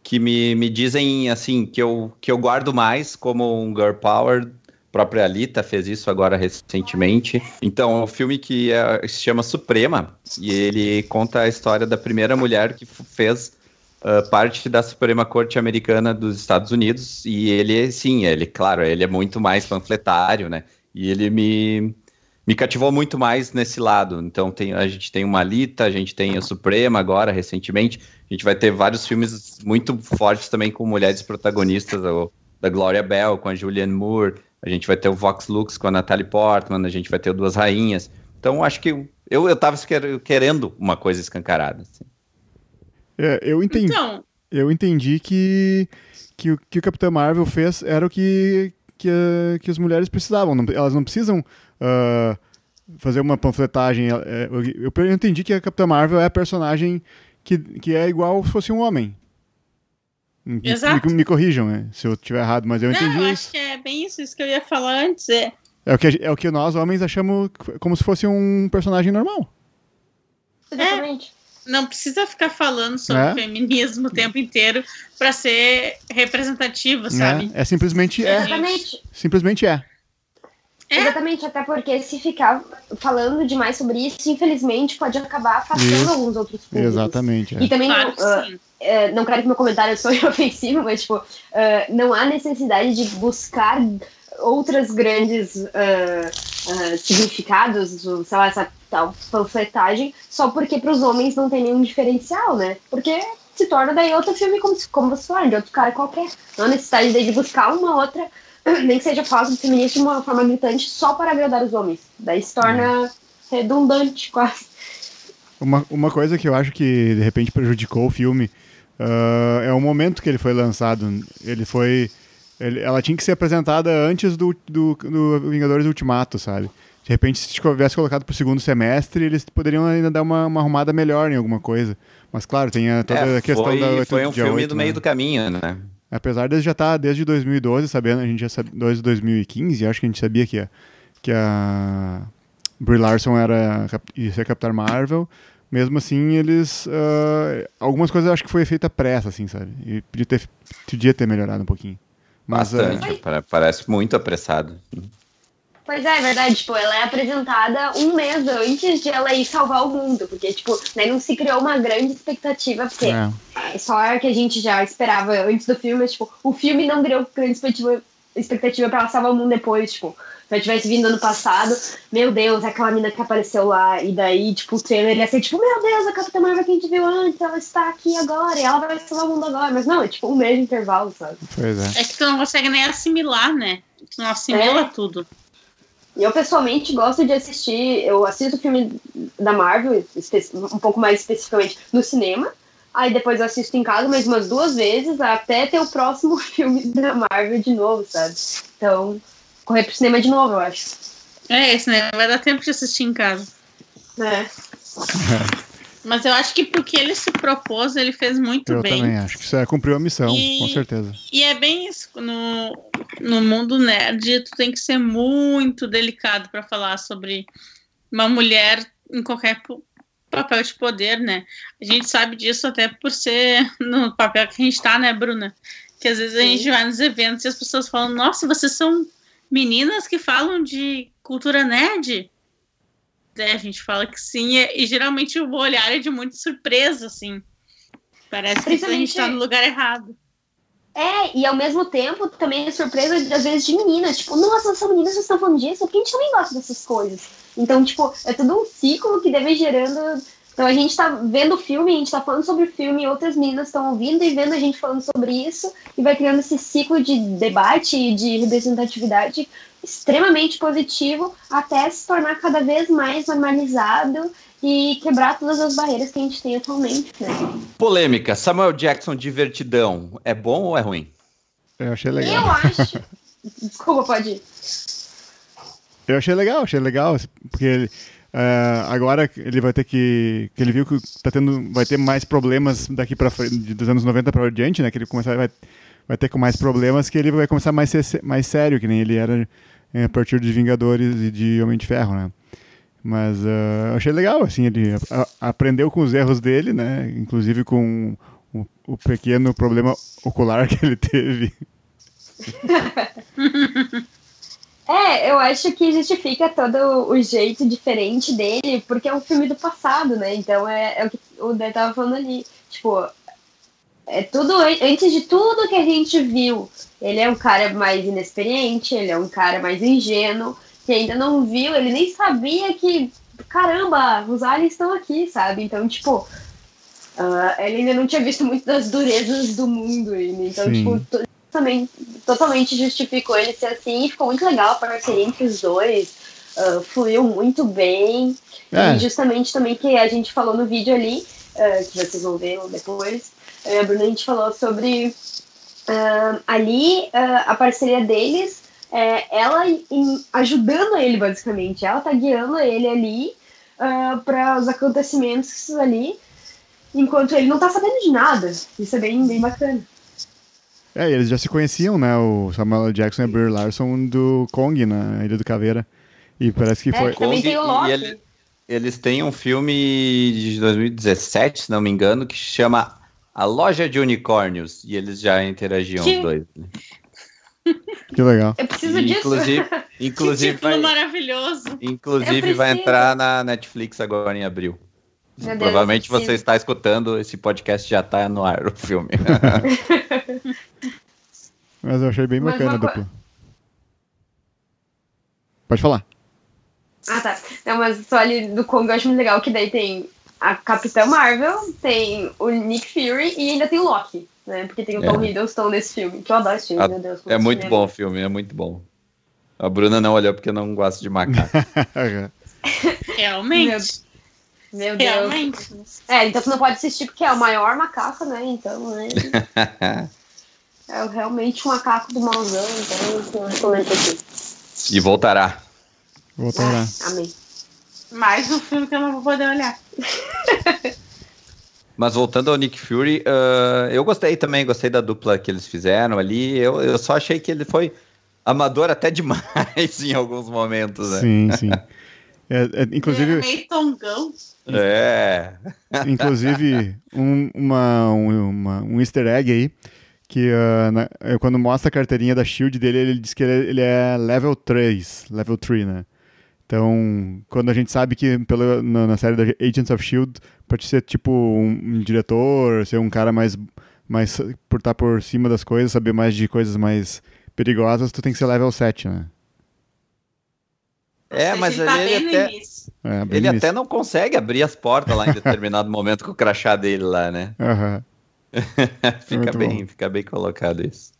que me, me dizem assim que eu, que eu guardo mais como um Girl Power. A própria Alita fez isso agora recentemente. Então, é um filme que é- se chama Suprema e ele conta a história da primeira mulher que fez ah, parte da Suprema Corte Americana dos Estados Unidos. E ele, sim, ele, claro, ele é muito mais panfletário, né? E ele me, me cativou muito mais nesse lado. Então tem, a gente tem uma Alita, a gente tem a Suprema agora, recentemente. A gente vai ter vários filmes muito fortes também com mulheres protagonistas, o, da Gloria Bell com a Julianne Moore. A gente vai ter o Vox Lux com a Natalie Portman, a gente vai ter o Duas Rainhas. Então acho que eu, eu tava quer- querendo uma coisa escancarada. assim.
é, eu entendi.
Então,
Eu entendi que, que, o que o Capitão Marvel fez era o que, que, que as mulheres precisavam. Não- elas não precisam ah, fazer uma panfletagem. É, eu, eu entendi que a Capitã Marvel é a personagem que, que é igual se fosse um homem. Me,
Exato.
me- me corrijam né, se eu estiver errado, mas eu
não,
entendi
eu
isso.
acho que é bem isso, isso que eu ia falar antes. É,
É o, que, é o que nós, homens, achamos como se fosse um personagem normal.
Exatamente.
não precisa ficar falando sobre
É.
feminismo o tempo inteiro pra ser representativo, sabe?
É, é simplesmente é.
Exatamente.
Simplesmente é.
É.
Exatamente, até porque se ficar falando demais sobre isso, infelizmente pode acabar afastando
Isso.
alguns outros públicos.
Exatamente. é.
E também
Claro
ah,
sim.
é, não quero que meu comentário seja [laughs] ofensivo, mas, tipo, uh, não há necessidade de buscar outras grandes uh, significados, sei lá, essa tal panfletagem, só porque para os homens não tem nenhum diferencial, né? Porque se torna daí outro filme como, como você falou, de outro cara qualquer. Não há necessidade de buscar uma outra, [clears throat] nem que seja falsa do feminismo de uma forma gritante só para agradar os homens. Daí se torna redundante quase.
Uma, uma coisa que eu acho que de repente prejudicou o filme uh, é o momento que ele foi lançado. Ele foi. Ele, ela tinha que ser apresentada antes do, do, do Vingadores Ultimato, sabe? De repente, se tivesse colocado para o segundo semestre, eles poderiam ainda dar uma, uma, arrumada melhor em alguma coisa. Mas claro, tem a, toda
é,
a questão
foi,
da 8
Foi um filme
8,
do
né?
meio do caminho, né?
Apesar de já estar tá desde 2012 sabendo, a gente já sabia, desde 2015, acho que a gente sabia que a, que a Brie Larson era ia ser Capitã Marvel. Mesmo assim, eles. Uh, algumas coisas eu acho que foi feita pressa, assim, sabe? E podia ter, podia ter melhorado um pouquinho. Mas,
Bastante, uh, parece muito apressado.
Pois é, é verdade. Tipo, ela é apresentada um mês antes de ela ir salvar o mundo. Porque, tipo, né, não se criou uma grande expectativa, porque é. é só que a gente já esperava antes do filme, mas, tipo, o filme não criou grande expectativa, expectativa pra ela salvar o mundo depois, tipo. Se ela tivesse vindo ano passado, meu Deus, aquela mina que apareceu lá, e daí, tipo, o trailer ia ser tipo, meu Deus, a Capitã Marvel que a gente viu antes, ela está aqui agora, e ela vai salvar o mundo agora. Mas não, é tipo um mês de intervalo, sabe?
Pois é.
É que tu não consegue nem assimilar, né? Tu não assimila é. tudo.
Eu pessoalmente gosto de assistir, eu assisto filme da Marvel, um pouco mais especificamente no cinema, aí depois eu assisto em casa mais umas duas vezes até ter o próximo [laughs] filme da Marvel de novo, sabe? Então, correr pro cinema de novo, eu acho.
É, esse né? Vai dar tempo de assistir em casa.
É. [laughs]
Mas eu acho que porque ele se propôs, ele fez muito
eu
bem.
Eu também acho que isso é, cumpriu a missão, e, com certeza.
E é bem isso. No, no mundo nerd, tu tem que ser muito delicado para falar sobre uma mulher em qualquer papel de poder, né? A gente sabe disso até por ser no papel que a gente tá, né, Bruna? Que às vezes a gente vai nos eventos e as pessoas falam, nossa, vocês são meninas que falam de cultura nerd? É, a gente fala que sim, e, e geralmente o olhar é de muita surpresa, assim. Parece que a gente tá no lugar errado.
É, e ao mesmo tempo também é surpresa, às vezes, de meninas. Tipo, nossa, são meninas vocês estão falando disso, porque a gente também gosta dessas coisas. Então, tipo, é tudo um ciclo que deve gerando. Então a gente tá vendo o filme, a gente tá falando sobre o filme, e outras meninas estão ouvindo e vendo a gente falando sobre isso, e vai criando esse ciclo de debate e de representatividade extremamente positivo até se tornar cada vez mais normalizado e quebrar todas as barreiras que a gente tem atualmente. Né?
Polêmica: Samuel Jackson divertidão, é bom ou é ruim?
Eu achei legal.
Eu acho. [laughs] Desculpa, pode ir.
Eu achei legal, achei legal, porque ele, uh, agora ele vai ter que, que ele viu que tá tendo, vai ter mais problemas daqui para frente, dos anos 90 para diante, né? Que ele começar, vai, vai ter com mais problemas, que ele vai começar mais ser mais sério, que nem ele era a partir de Vingadores e de Homem de Ferro, né? Mas uh, achei legal, assim, ele a, aprendeu com os erros dele, né? Inclusive com o, o pequeno problema ocular [laughs] que ele teve. [laughs]
é, eu acho que justifica todo o jeito diferente dele, porque é um filme do passado, né? Então é, é o que o Dé tava falando ali. Tipo, é tudo antes de tudo que a gente viu. Ele é um cara mais inexperiente, ele é um cara mais ingênuo que ainda não viu, ele nem sabia que, caramba, os aliens estão aqui, sabe? Então, tipo, uh, ele ainda não tinha visto muito das durezas do mundo. Então, Sim. tipo, também totalmente justificou ele ser assim. E ficou muito legal a parceria entre os dois. Uh, fluiu muito bem. É. E justamente também que a gente falou no vídeo ali, uh, que vocês vão ver depois, a Bruna, a gente falou sobre ali a parceria deles é, ela em, ajudando ele, basicamente. Ela tá guiando ele ali uh, ah, para os acontecimentos ali, enquanto ele não tá sabendo de nada. Isso é bem, bem bacana.
É, eles já se conheciam, né? O Samuel Jackson e a Brie Larson do Kong na Ilha do Caveira. E parece que
é,
foi.
Tem o Loki.
Ele, eles têm um filme de 2017, se não me engano, que chama A Loja de Unicórnios. E eles já interagiam que... os dois. Né?
Que legal.
Eu preciso disso.
Inclusive, [laughs] inclusive
que vai, maravilhoso.
Inclusive vai entrar na Netflix agora em abril. Provavelmente você está escutando, esse podcast já tá no ar, o filme. [laughs]
Mas eu achei bem
Mas
bacana a
uma
dupla. Pode falar.
Ah, tá. Não, mas só ali do Kong eu acho muito legal que daí tem a Capitã Marvel, tem o Nick Fury e ainda tem o Loki, né? Porque tem o Tom
É.
Hiddleston nesse filme, que eu adoro esse filme,
Ah,
meu Deus.
é muito bom o filme, é muito bom. A Bruna não olhou porque não gosta de macaco. [laughs] [laughs]
Realmente.
Meu Deus.
Realmente.
É, então você não pode assistir porque é o maior macaco, né? Então, né? [laughs] É realmente um macaco do mauzão, então eu não recomendo aqui.
e voltará.
Voltar lá.
Ah, amém.
Mais um filme que eu não vou poder olhar. [laughs]
Mas voltando ao Nick Fury, ah, eu gostei também, gostei da dupla que eles fizeram ali. Eu, eu só achei que ele foi amador até demais [laughs] em alguns momentos, né?
Sim, sim. É, é,
Ele é
inclusive,
meio tongão.
É. [laughs]
inclusive um, uma, um, uma- um easter egg aí, que ah, na- eh, quando mostra a carteirinha da SHIELD dele, ele diz que ele, é- ele é level 3, level 3, né? Então, quando a gente sabe que pela, na, na série da Agents of S.H.I.E.L.D., pode ser tipo um, um diretor, ser um cara mais, mais por estar por cima das coisas, saber mais de coisas mais perigosas, tu tem que ser level 7, né?
É, mas
ele tá
ele
bem no
até-
início.
É,
Ele
nisso.
até não consegue abrir as portas lá em [laughs] determinado momento com o crachá dele lá, né?
Aham. [laughs]
fica
Muito
bem,
bom.
fica bem colocado isso.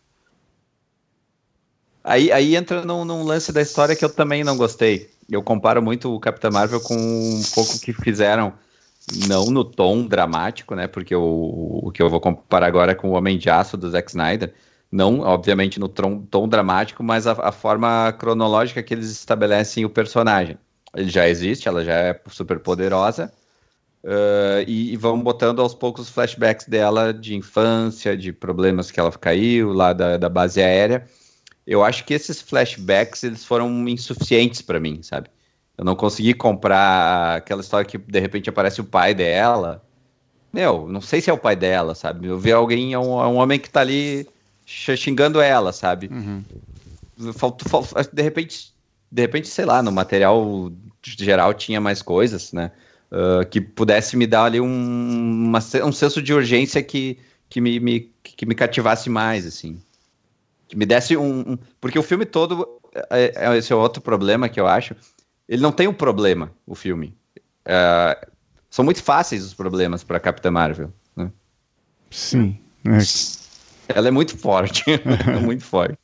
Aí, aí entra num, num lance da história que eu também não gostei. Eu comparo muito o Capitão Marvel com um pouco que fizeram, não no tom dramático, né? Porque o, o que eu vou comparar agora é com o Homem de Aço do Zack Snyder. Não, obviamente, no tom, tom dramático, mas a, a forma cronológica que eles estabelecem o personagem. Ele já existe, ela já é super poderosa. Uh, e, e vão botando aos poucos flashbacks dela de infância, de problemas que ela caiu lá da, da base aérea. Eu acho que esses flashbacks eles foram insuficientes para mim, sabe? Eu não consegui comprar aquela história que de repente aparece o pai dela. Meu, não sei se é o pai dela, sabe? Eu vi alguém, é um, é um homem que tá ali xingando ela, sabe?
Uhum.
De repente, de repente, sei lá, no material geral tinha mais coisas, né? Uh, que pudesse me dar ali um, uma um senso de urgência que, que, me, me- que me cativasse mais, assim. Que me desse um. um- porque o filme todo. é- é- esse é outro problema que eu acho. Ele não tem um problema, o filme. É, são muito fáceis os problemas para Capitã Marvel. né?
Sim. É.
Ela é muito forte. [laughs] é muito forte.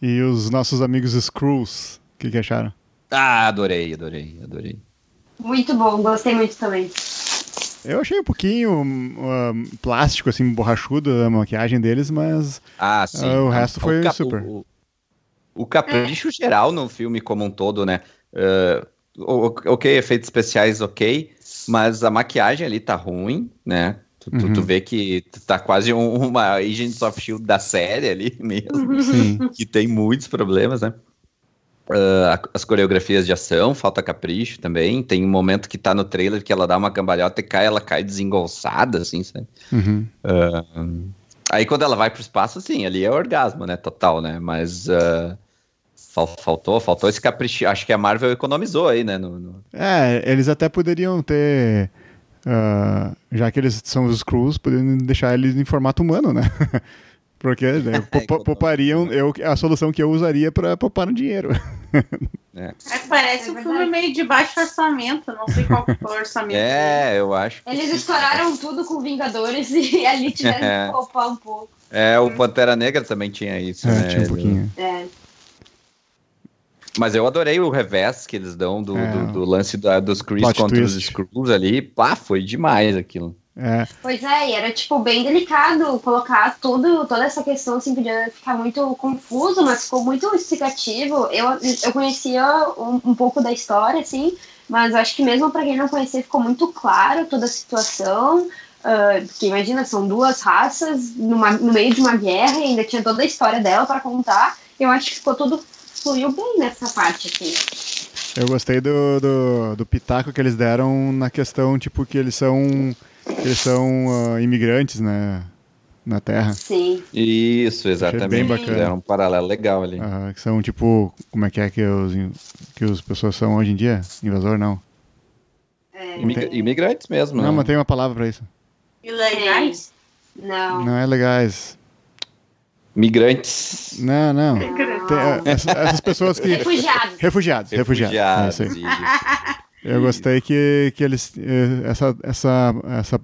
E os nossos amigos Screws, que, que acharam?
Ah, adorei, adorei, adorei.
Muito bom, gostei muito também.
Eu achei um pouquinho um, plástico, assim, borrachudo a maquiagem deles, mas
Ah, sim.
Ah, o resto foi
cap-
super.
O, o capricho geral no filme como um todo, né? Uh, ok, efeitos especiais, ok, mas a maquiagem ali tá ruim, né? Tu, tu-
Uhum.
tu vê que tá quase um- uma Agents of S.H.I.E.L.D. da série ali mesmo,
sim.
que tem muitos problemas, né? Uh, as coreografias de ação, falta capricho também. Tem um momento que tá no trailer que ela dá uma cambalhota e cai, ela cai desengolçada, assim, sabe?
Uhum.
Aí quando ela vai pro espaço, sim, ali é orgasmo, né? Total, né? Mas fal- faltou, faltou esse capricho. Acho que a Marvel economizou aí, né? no- no-
É, eles até poderiam ter. já que eles são os Screws, poderiam deixar eles em formato humano, né? [laughs] Porque né, [laughs] pou- pou- poupariam. Eu, a solução que eu usaria pra poupar no dinheiro.
É, parece
É
um filme meio de baixo orçamento. Não sei qual foi o orçamento.
É, eu acho. que
Eles estouraram tudo com Vingadores [laughs] e ali tiveram
É.
que poupar um pouco.
É, o Pantera Negra também tinha isso,
É,
né?
tinha um pouquinho.
É.
Mas eu adorei o revés que eles dão do,
É,
do- do lance da- dos Chris
plot
contra os
twist.
Skrulls ali. Pá, foi demais aquilo.
É,
Pois é, e era tipo bem delicado colocar tudo, toda essa questão assim, podia ficar muito confuso, mas ficou muito explicativo. Eu, eu conhecia um, um pouco da história, assim, mas eu acho que mesmo pra quem não conhecia ficou muito claro toda a situação. ah, porque imagina, são duas raças numa- no meio de uma guerra e ainda tinha toda a história dela pra contar. Eu acho que ficou tudo fluiu bem nessa parte, assim.
eu gostei do, do, do pitaco que eles deram na questão, tipo, que eles são. Eles são ah, imigrantes, né? Na Terra.
Sim.
Isso, exatamente.
bem bacana.
Fizeram um paralelo legal ali.
Ah, que são, tipo, como é que é que os, que os pessoas são hoje em dia? Invasor, não.
É,
é é é é não.
É,
É,
Imigra- imigrantes mesmo,
Não,
né?
mas tem uma palavra pra isso.
Ilegais?
não.
Não é legais.
Migrantes.
Não, não. Tem, é, essa- essas pessoas que.
Refugiados.
Refugiados, refugiados. É aí.
isso.
Eu gostei que, que eles. eh, Essa, essa, essa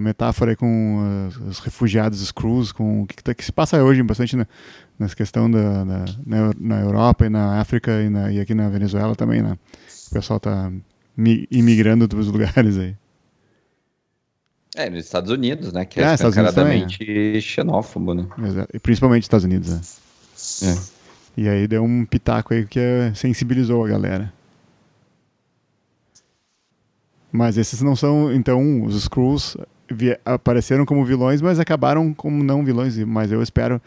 metáfora aí com os, os refugiados, os crews, com o que, tá- que se passa hoje bastante na, nessa questão da, da- na, na Europa e na África e, na- e aqui na Venezuela também, né? O pessoal tá mi- imigrando dos lugares aí.
É, nos Estados Unidos, né? Que
É,
é,
também,
escancaradamente xenófobo, né?
Exato. E principalmente nos Estados Unidos, né?
É.
E aí deu um pitaco aí que eh, sensibilizou a galera. Mas esses não são, então, os Skrulls apareceram como vilões, mas acabaram como não vilões. Mas eu espero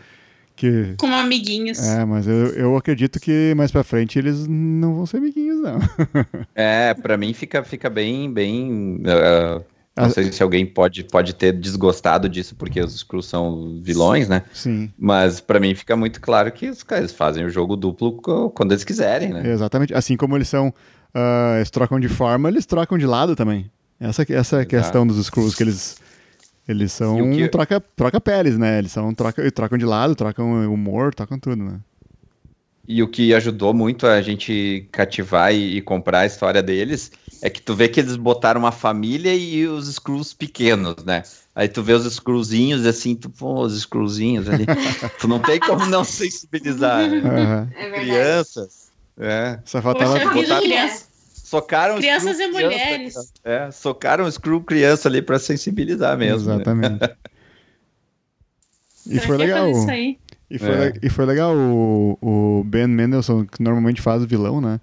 que.
Como amiguinhos.
É, mas eu, eu acredito que mais pra frente eles não vão ser amiguinhos, não. [laughs]
É, pra mim fica, fica bem, bem. ah, não
Ah.
sei se alguém pode, pode ter desgostado disso, porque os Skrulls são vilões, né?
Sim,
Mas pra mim fica muito claro que os caras fazem o jogo duplo quando eles quiserem, né?
exatamente. Assim como eles são. Ah, eles trocam de forma, eles trocam de lado também. Essa, essa é questão dos Skrulls, que eles. Eles são.
Que-
Troca, troca peles, né? Eles são, troca, trocam de lado, trocam humor, trocam tudo, né?
E o que ajudou muito a gente cativar e, e comprar a história deles é que tu vê que eles botaram uma família e os Skrulls pequenos, né? Aí tu vê os Skrullzinhos assim, tu, pô, os Skrullzinhos ali. [laughs] tu não tem como não sensibilizar. né?
É.
Crianças. É.
Só faltava.
Poxa
botar-
criança.
Socaram o
Crianças e
criança,
mulheres.
É, socaram o Screw criança ali pra sensibilizar mesmo. né?
Exatamente. E
Pra
foi legal.
fazer Isso aí?
E foi,
É.
le- e foi legal o, o Ben Mendelsohn, que normalmente faz vilão, né?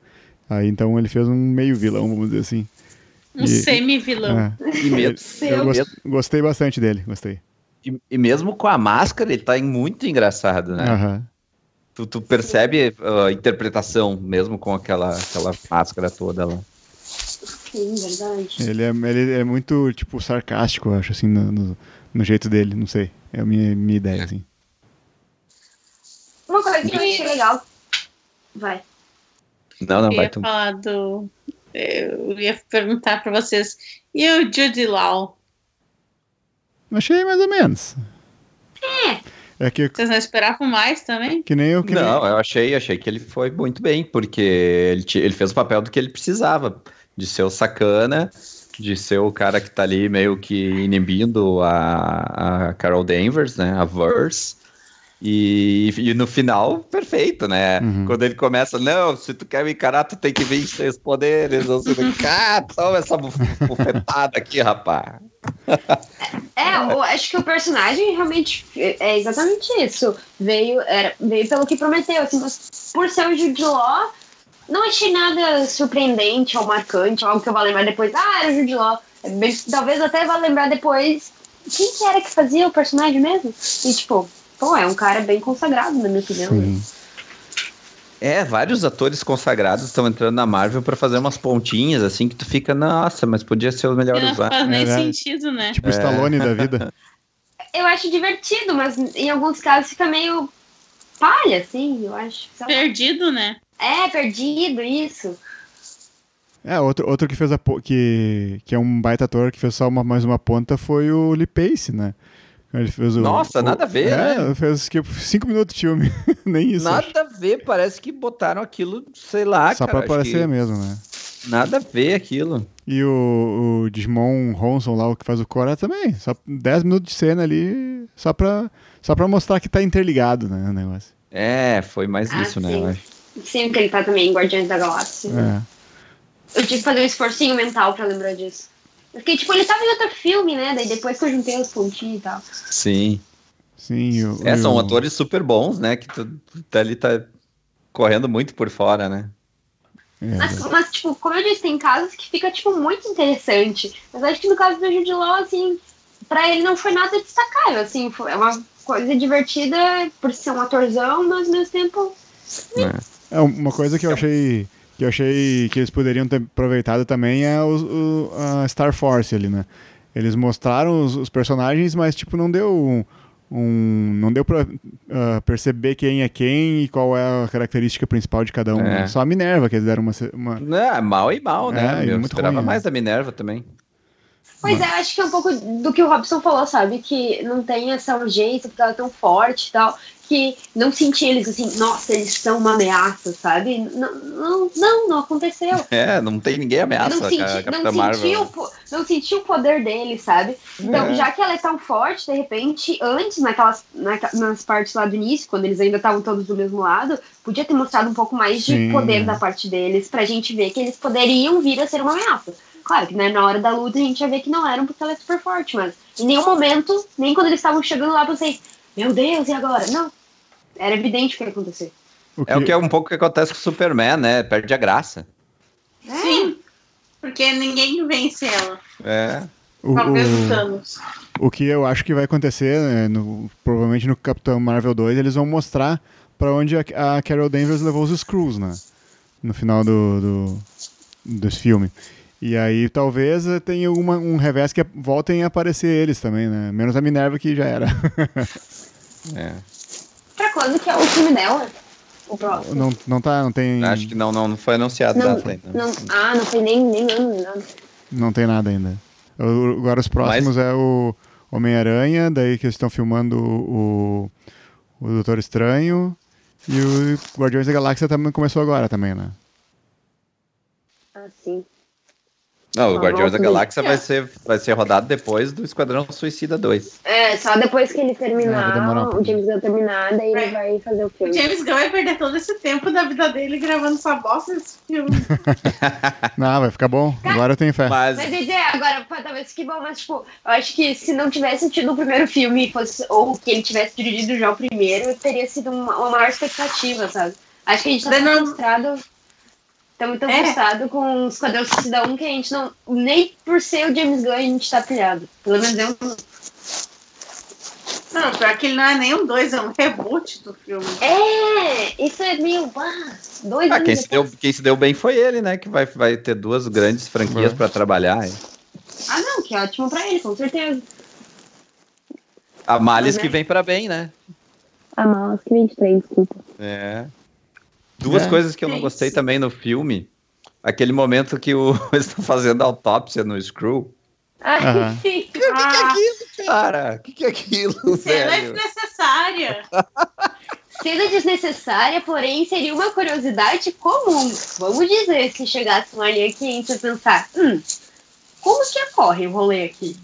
Aí então ele fez um meio vilão, vamos dizer assim.
Um
E-
semi-vilão.
É.
E mesmo,
Eu
Eu
gos-
mesmo-
gostei bastante dele, gostei.
e, e mesmo com a máscara, ele tá muito engraçado, né?
Aham.
Tu, tu percebe a interpretação mesmo com aquela, aquela máscara toda lá.
Sim, verdade.
Ele, é, ele é muito, tipo, sarcástico, eu acho, assim, no, no, no jeito dele, não sei. É a minha, minha ideia, assim.
Uma coisa que eu achei legal. Vai.
Não, não,
eu
vai
ia
tu.
falar do. Eu ia perguntar pra vocês. E o Jude Law?
Achei mais ou menos. É que,
Vocês não esperavam mais também?
que nem eu... Que nem-
Não, eu achei, achei que ele foi muito bem, porque ele, ele fez o papel do que ele precisava, de ser o sacana, de ser o cara que tá ali meio que inibindo a, a Carol Danvers, né, a Verse, e, e no final, perfeito, né,
Uhum.
quando ele começa, não, se tu quer me encarar, tu tem que vir sem os poderes, não sei ah, toma essa buf- bufetada aqui, rapaz. [laughs]
É, eu acho que o personagem realmente é exatamente isso. Veio, era, veio pelo que prometeu, assim, por ser o Jude Law, não achei nada surpreendente ou marcante, algo que eu vou lembrar depois, ah, era o Jude Law. É Talvez até vá lembrar depois quem que era que fazia o personagem mesmo. E tipo, pô, é um cara bem consagrado, na minha opinião.
Sim.
É, vários atores consagrados estão entrando na Marvel pra fazer umas pontinhas, assim, que tu fica, nossa, mas podia ser o melhor
não
usado.
faz nem
É
sentido, né?
Tipo o Stallone da vida. [laughs]
Eu acho divertido, mas em alguns casos fica meio palha, assim, eu acho.
Perdido, né?
É, perdido, isso.
É, outro, outro que fez a que, que é um baita ator que fez só uma, mais uma ponta foi o Lee Pace, né? Ele fez o,
Nossa,
o-
nada a ver,
É,
né?
fez tipo, cinco minutos de filme. [laughs] Nem isso. acho.
Nada a ver, parece que botaram aquilo, sei lá,
Só
cara.
pra
acho
aparecer
que
mesmo, né?
Nada a ver aquilo.
E o, o Digimon Ronson lá, o que faz o Cora também. Só 10 minutos de cena ali, só pra, só pra mostrar que tá interligado, né, o negócio.
É, foi mais
Ah,
isso, né?
sim.
eu acho.
Sim, porque ele tá também em Guardiões da Galáxia.
É.
Eu tive que fazer um esforcinho mental pra lembrar disso. Porque, tipo, ele tava em outro filme, né? Daí depois que eu juntei os pontinhos e tal.
Sim.
Sim, o,
É, são atores super bons, né? Que tu, tá ali tá correndo muito por fora, né?
é,
Mas, mas, tipo, como eu disse, tem casos que fica, tipo, muito interessante. Mas acho que no caso do Jude Law, assim, pra ele não foi nada destacável, assim. Foi, é uma coisa divertida por ser um atorzão, mas ao mesmo tempo...
É, uma coisa que eu achei que eu achei que eles poderiam ter aproveitado também é os- o, a Star Force ali, né? Eles mostraram os, os personagens, mas tipo não deu um, um não deu pra ah, perceber quem é quem e qual é a característica principal de cada um.
É.
né? Só a Minerva que eles deram uma, uma
Não, é mal e mal, né?
É,
Eu
muito
esperava
ruim, né?
mais da Minerva também.
Pois é, acho que é um pouco do que o Robson falou, sabe? Que não tem essa urgência, porque ela é tão forte e tal, que não senti eles assim, nossa, eles são uma ameaça, sabe? Não, não, não, não aconteceu. [laughs]
É, não tem ninguém ameaça
não senti, não, senti o, não senti o poder dele, sabe? Então,
É.
já que ela é tão forte, de repente, antes, naquelas, nas partes lá do início, quando eles ainda estavam todos do mesmo lado, podia ter mostrado um pouco mais
Sim.
de poder da parte deles, pra gente ver que eles poderiam vir a ser uma ameaça. Claro que né, na hora da luta a gente ia ver que não eram porque ela é super forte, mas em nenhum momento, nem quando eles estavam chegando lá, eu pensei, meu Deus, e agora? Não. Era evidente o que ia acontecer.
É o que é um pouco que acontece com o Superman, né? Perde a graça.
Sim. Porque ninguém vence ela.
É.
o,
Talvez o
o,
Thanos.
o que eu acho que vai acontecer, né, no- provavelmente no Capitão Marvel 2, eles vão mostrar pra onde a, a Carol Danvers levou os Screws, né? No final do, do, desse filme. E aí talvez eh, tenha uma, um revés que voltem a aparecer eles também, né? Menos a Minerva que já era. [laughs]
é.
Pra quando que é o filme dela? O próximo?
não, não tá, não tem,
Acho que não, não, não foi anunciado
Não,
data ainda.
não, ah, não foi nem, nem ano, nem nada.
não tem nada ainda. Agora os próximos é o Homem-Aranha, daí que eles estão filmando o, o Doutor Estranho e o Guardiões da Galáxia também começou agora também, né?
Ah, sim.
Não, o
Ah,
Guardiões da Galáxia vai ser, vai ser rodado depois do Esquadrão Suicida 2.
É, só depois que ele
É,
terminar,
um
o. James Gunn terminar, daí ele
É.
vai fazer o
O
filme.
James Gunn vai perder todo esse tempo da vida dele gravando essa bosta desse filme. [laughs]
Não, vai ficar bom. Agora eu tenho fé.
Mas,
Mas dizer, agora, talvez que bom, mas tipo, eu acho que se não tivesse tido o primeiro filme, fosse, ou que ele tivesse dirigido já o primeiro, teria sido uma, uma maior expectativa, sabe? Acho que a gente tá
não-.
Estamos tão
É.
frustrados com o Esquadrão Suicida 1 que a gente não. Nem por ser o James Gunn a gente tá pilhado. Pelo menos eu não.
Não, pior que ele não é nem um dois, é um reboot do filme.
É! Isso é meio. Ah, dois
ah, quem, se deu, quem se deu bem foi ele, né? Que vai, vai ter duas grandes franquias
É.
pra trabalhar.
Ah, não, que ótimo pra ele, com certeza.
A Malice
Uhum.
que vem pra bem, né?
Ah, mas que 23, desculpa.
É. Duas
É.
coisas que eu não
É
gostei também no filme. Aquele momento que o, [laughs] eles estão fazendo autópsia no Screw.
Ah,
Aham. [laughs]
sim.
O que, que é
Ah.
aquilo, cara? O que, que é aquilo,
Cena
velho?
desnecessária. [laughs]
Cena desnecessária, porém seria uma curiosidade comum. Vamos dizer, se chegasse um alien aqui, a gente ia pensar: hum, como que ocorre o rolê aqui?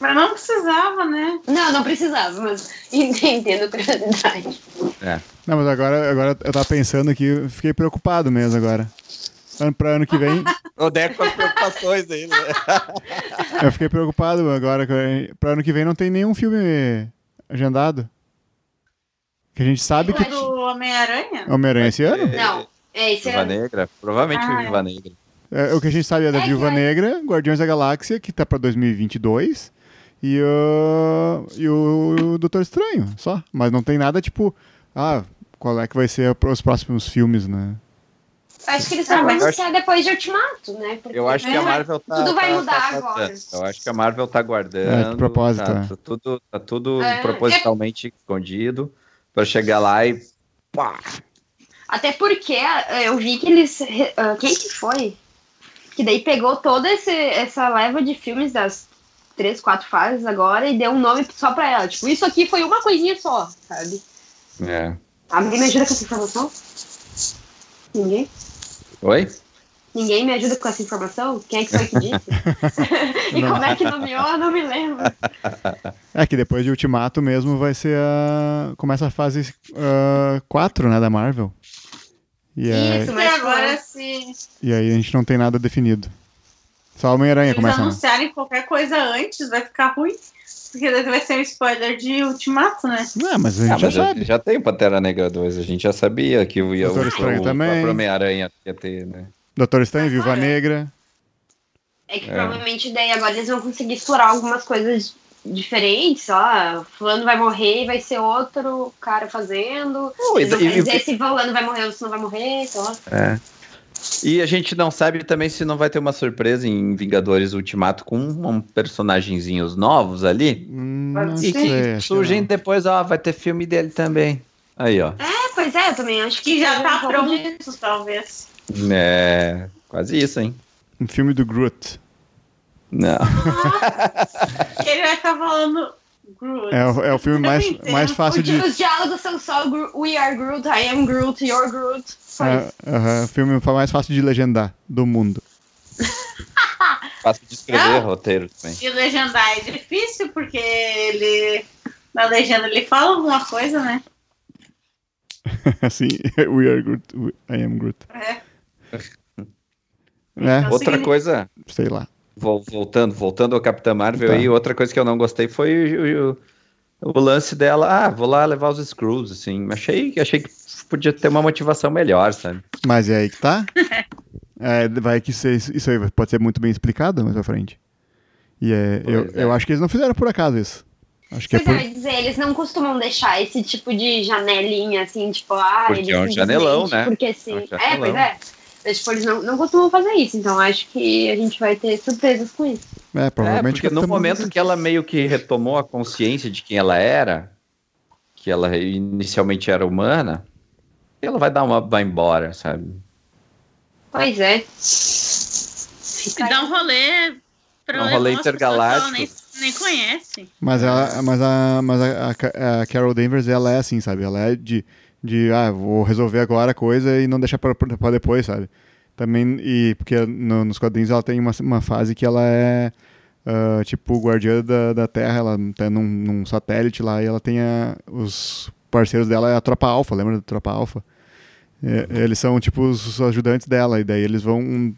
Mas não precisava, né?
Não, não precisava, mas [laughs] entendendo a curiosidade.
Não, mas agora, agora eu tava pensando aqui, fiquei preocupado mesmo agora. Ano pra ano que vem, [laughs]
O Deco com as preocupações dele, né? [laughs]
eu fiquei preocupado agora. que Pra ano que vem não tem nenhum filme agendado. Que a gente sabe que.
Do Homem-Aranha?
Homem-Aranha esse ano?
Não, é esse
Viúva
ano.
Negra? Provavelmente
Ah,
Viúva Negra.
É, o que a gente sabe é da
É
Viúva
vai-
Negra, Guardiões da Galáxia, que tá pra 2022, e o, e o Doutor Estranho, só. Mas não tem nada tipo, ah, qual é que vai ser os próximos filmes, né?
Acho que eles
Ah,
só vão anunciar depois de Ultimato, né? Porque-
Eu acho que a
É,
Marvel tá.
tudo vai
tá-
mudar
tá
agora.
Eu acho que a Marvel tá guardando.
É, de propósito,
Tá,
é.
tá tudo, tá tudo
É,
propositalmente escondido pra chegar lá e. Pá!
Até porque eh, eu vi que eles. ah, quem que foi? Que daí pegou toda esse, essa leva de filmes das três, quatro fases agora e deu um nome só pra ela. Tipo, isso aqui foi uma coisinha só, sabe?
É.
Alguém me ajuda com essa informação? Ninguém?
Oi?
Ninguém me ajuda com essa informação? Quem é que foi que disse? [laughs] [laughs] e
Não.
como é que nomeou? Eu não me lembro.
É que depois de Ultimato mesmo vai ser a. Começa a fase 4, né, da Marvel. E,
Isso, mas
agora, se
e aí a gente não tem nada definido. Só Homem-Aranha começa, né?
anunciarem qualquer coisa antes, vai ficar ruim. Porque daí vai ser um spoiler de Ultimato, né?
Não, mas a
Ah,
gente já
mas já,
sabe.
já tem o Pantera Negra 2, a gente já sabia que o, ia, o,
Doutor Estranho
o
também.
próprio Homem-Aranha ia ter, né?
Doutor Estranho, Viúva
Ah.
Negra.
É que
É.
provavelmente daí agora eles vão conseguir explorar algumas coisas diferentes, ó. Fulano vai morrer e vai ser outro cara fazendo.
Pô, e- e-
dizer se fulano vai morrer ou se não vai morrer, sei lá.
É. E a gente não sabe também se não vai ter uma surpresa em Vingadores Ultimato com um personagenzinhos novos ali.
Hum,
Pode
não
ser.
E que surgem depois, ó, vai ter filme dele também. Aí, ó.
É, pois é, eu também acho que
já tá pronto, talvez.
É, quase isso, hein?
Um filme do Groot.
Não. [laughs]
Ele vai ficar falando Groot.
É, o- é o filme mais,
entendo.
mais fácil de.
Os diálogos são só We are Groot, I am Groot, you're Groot.
É,
isso.
aham, o filme mais fácil de legendar do mundo. [laughs]
Fácil de escrever
Ah.
roteiro também.
E legendar é difícil, porque ele. Na legenda ele fala alguma coisa, né? [laughs]
assim, we are Groot, we- I am Groot.
É.
É,
Então,
Outra coisa,
sei lá.
Vol- voltando, voltando ao Capitã Marvel
Tá.
aí, outra coisa que eu não gostei foi o, o- o lance dela, ah, vou lá levar os Screws, assim. Achei, achei que podia ter uma motivação melhor, sabe?
Mas é aí que tá. [laughs] É, vai que ser, isso aí pode ser muito bem explicado mais pra frente. E é, eu,
é.
eu acho que eles não fizeram por acaso isso. Acho que é
é,
por.
dizer, eles não costumam deixar esse tipo de janelinha, assim, tipo, ah,
Porque
eles
é um janelão, né?
Porque
É
sim.
um
É, pois é. Tipo, eles não, não costumam fazer isso, então acho que a gente vai ter surpresas com isso.
É,
É,
provavelmente
porque no momento que ela meio que retomou a consciência de quem ela era, que ela inicialmente era humana, ela vai dar uma vai embora, sabe?
Pois é.
E
Fica
dá um rolê pra
Um rolê intergaláctico.
Nem, nem conhece.
Mas, ela, mas, a, mas a, a- a Carol Danvers, ela é assim, sabe? Ela é de, de ah, vou resolver agora a coisa e não deixar pra depois, sabe? Também, e porque no- nos quadrinhos ela tem uma, uma fase que ela é ah, tipo guardiã da, da Terra, ela tá num, num satélite lá e ela tem a- os parceiros dela é a Tropa Alpha, lembra da Tropa Alpha? É, eles são tipo os, ajudantes dela, e daí eles vão,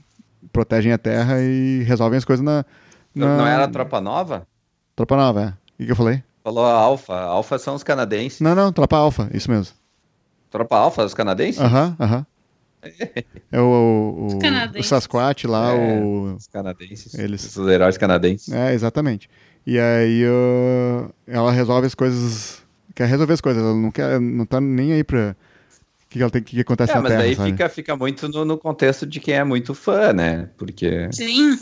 protegem a Terra e resolvem as coisas na. na
Não era a Tropa Nova?
Tropa Nova, é. O que, que eu falei?
Falou a Alfa. A Alfa são os canadenses.
Não, não, Tropa Alpha, isso mesmo.
Tropa Alfa, os canadenses?
Aham, aham. [laughs] É o, o,
Os
o,
canadenses.
Sasquatch lá,
É.
o.
Os canadenses.
Eles-
Os heróis canadenses.
É, exatamente. E aí uh, ela resolve as coisas. Quer resolver as coisas, ela não quer. não tá nem aí pra. O que, que ela tem que acontece
É,
na
mas
Terra, sabe?
fica, fica muito no, no contexto de quem é muito fã, né? Porque
Sim.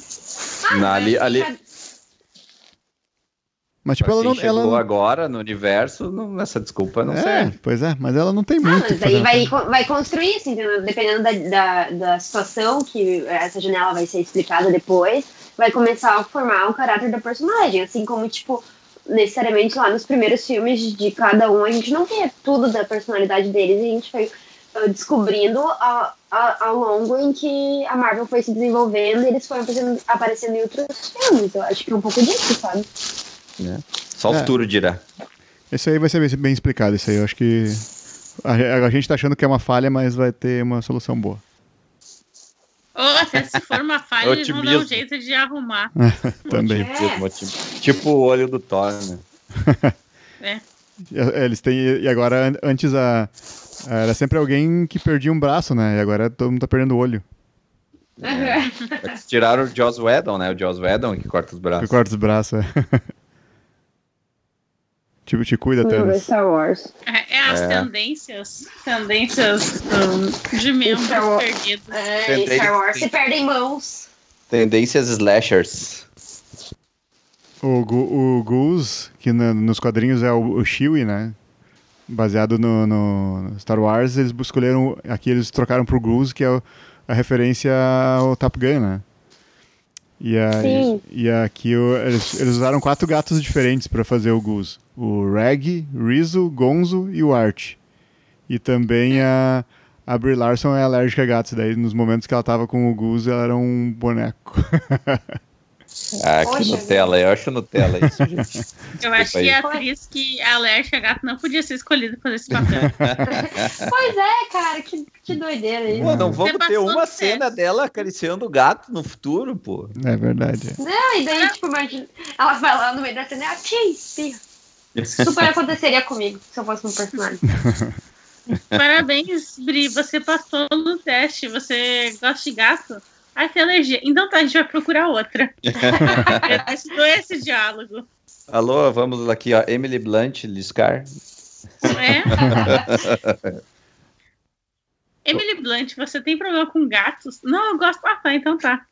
na, ali, ali,
Mas tipo, ela não.
chegou
Ela,
agora no universo, não, essa desculpa não
é,
serve.
pois é, mas ela não tem
Ah,
muito.
mas aí vai, vai construir entendeu? Dependendo da, da, da situação que essa janela vai ser explicada depois, vai começar a formar o caráter da personagem. Assim como, tipo, necessariamente lá nos primeiros filmes de cada um, a gente não vê tudo da personalidade deles e a gente foi uh, descobrindo a- a- ao longo em que a Marvel foi se desenvolvendo e eles foram aparecendo em outros filmes. Eu acho que é um pouco disso, sabe?
Só o
É.
futuro dirá.
Esse aí vai ser bem, explicado, isso aí. Eu acho que. A, a gente tá achando que é uma falha, mas vai ter uma solução boa.
Ou até se for uma [laughs] falha, eles vão dar um jeito de arrumar. [laughs]
Também.
É. Tipo o olho do Thor, né?
É.
E- [laughs] Eles têm. E agora, an- antes a. Era sempre alguém que perdia um braço, né? E agora todo mundo tá perdendo o olho.
Eles Tiraram o Joss Whedon, né? O Joss Whedon que corta os
Que
braços.
corta os braços. É. tipo, te cuida, Thanos.
Star Wars.
É, é as
É.
tendências. Tendências um, de membros perdidos.
É,
Tendência-
Star Wars se perdem mãos.
Tendências slashers.
O, Gu- o Goose, que na- nos quadrinhos é o, o Chewie, né? Baseado no, no Star Wars, eles escolheram. Aqui eles trocaram pro Goose, que é o- a referência ao Top Gun, né? E,
Sim.
e aqui eles, eles usaram quatro gatos diferentes para fazer o Goose: o Reg, Rizzo, Gonzo e o Art. E também a, a Brie Larson é alérgica a gatos, daí nos momentos que ela tava com o Goose, ela era um boneco. [laughs]
Ah, que
Poxa.
Nutella, eu acho Nutella isso, [laughs] gente.
Eu acho que a atriz que é a gato não podia ser escolhida pra fazer esse papel. [laughs]
Pois é, cara, que, que doideira isso.
Pô, não vamos
Você
ter uma cena
teste.
dela acariciando o gato no futuro, pô.
é verdade. é.
Não, e daí, tipo, imagina, ela vai lá no meio da cena e ela, espirra. Super [laughs] aconteceria comigo, se eu fosse um personagem.
Parabéns, Bri, você passou no teste. Você gosta de gato? Ai, tem alergia. Então tá, a gente vai procurar outra. [laughs] Eu estudou esse diálogo.
Alô, vamos aqui, ó. Emily Blunt, Liscar.
É? [laughs] Emily Blunt, você tem problema com gatos? Não, eu gosto. Ah, tá, então tá.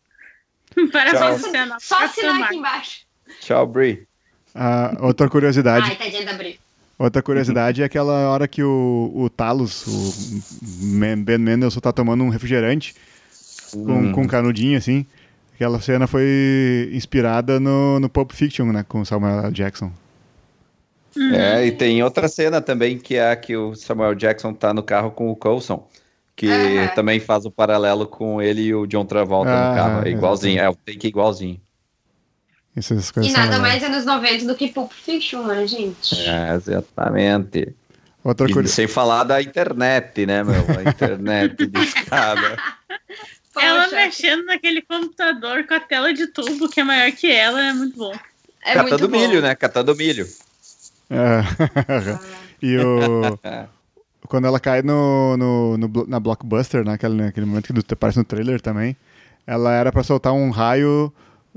[laughs] Parabéns,
Só,
você é
só assinar aqui embaixo.
Tchau, Brie.
Ah, outra curiosidade.
Ai, tadinha da Bri.
Outra curiosidade é aquela hora que o, o Talos, o Ben Mendelsohn, tá tomando um refrigerante com,
Hum.
com um canudinho, assim. Aquela cena foi inspirada no, no Pulp Fiction, né? Com Samuel L. Jackson.
É, e tem outra cena também, que é a que o Samuel Jackson tá no carro com o Coulson, que
Aham.
também faz o paralelo com ele e o John Travolta
Ah,
no carro. É igualzinho, é o take igualzinho.
Essas coisas
E nada mais anos 90 do que Pulp Fiction, né, gente?
É, exatamente.
Outra
E
coisa.
sem falar da internet, né, meu? A [laughs] internet de escada.
Ela mexendo naquele computador com a tela de tubo que é maior que ela é muito bom.
é
Catando milho, né? Catando milho.
É. [laughs] e o. [laughs] Quando ela cai no, no, no na Blockbuster, naquele, naquele momento que do- aparece no trailer também, ela era pra soltar um raio.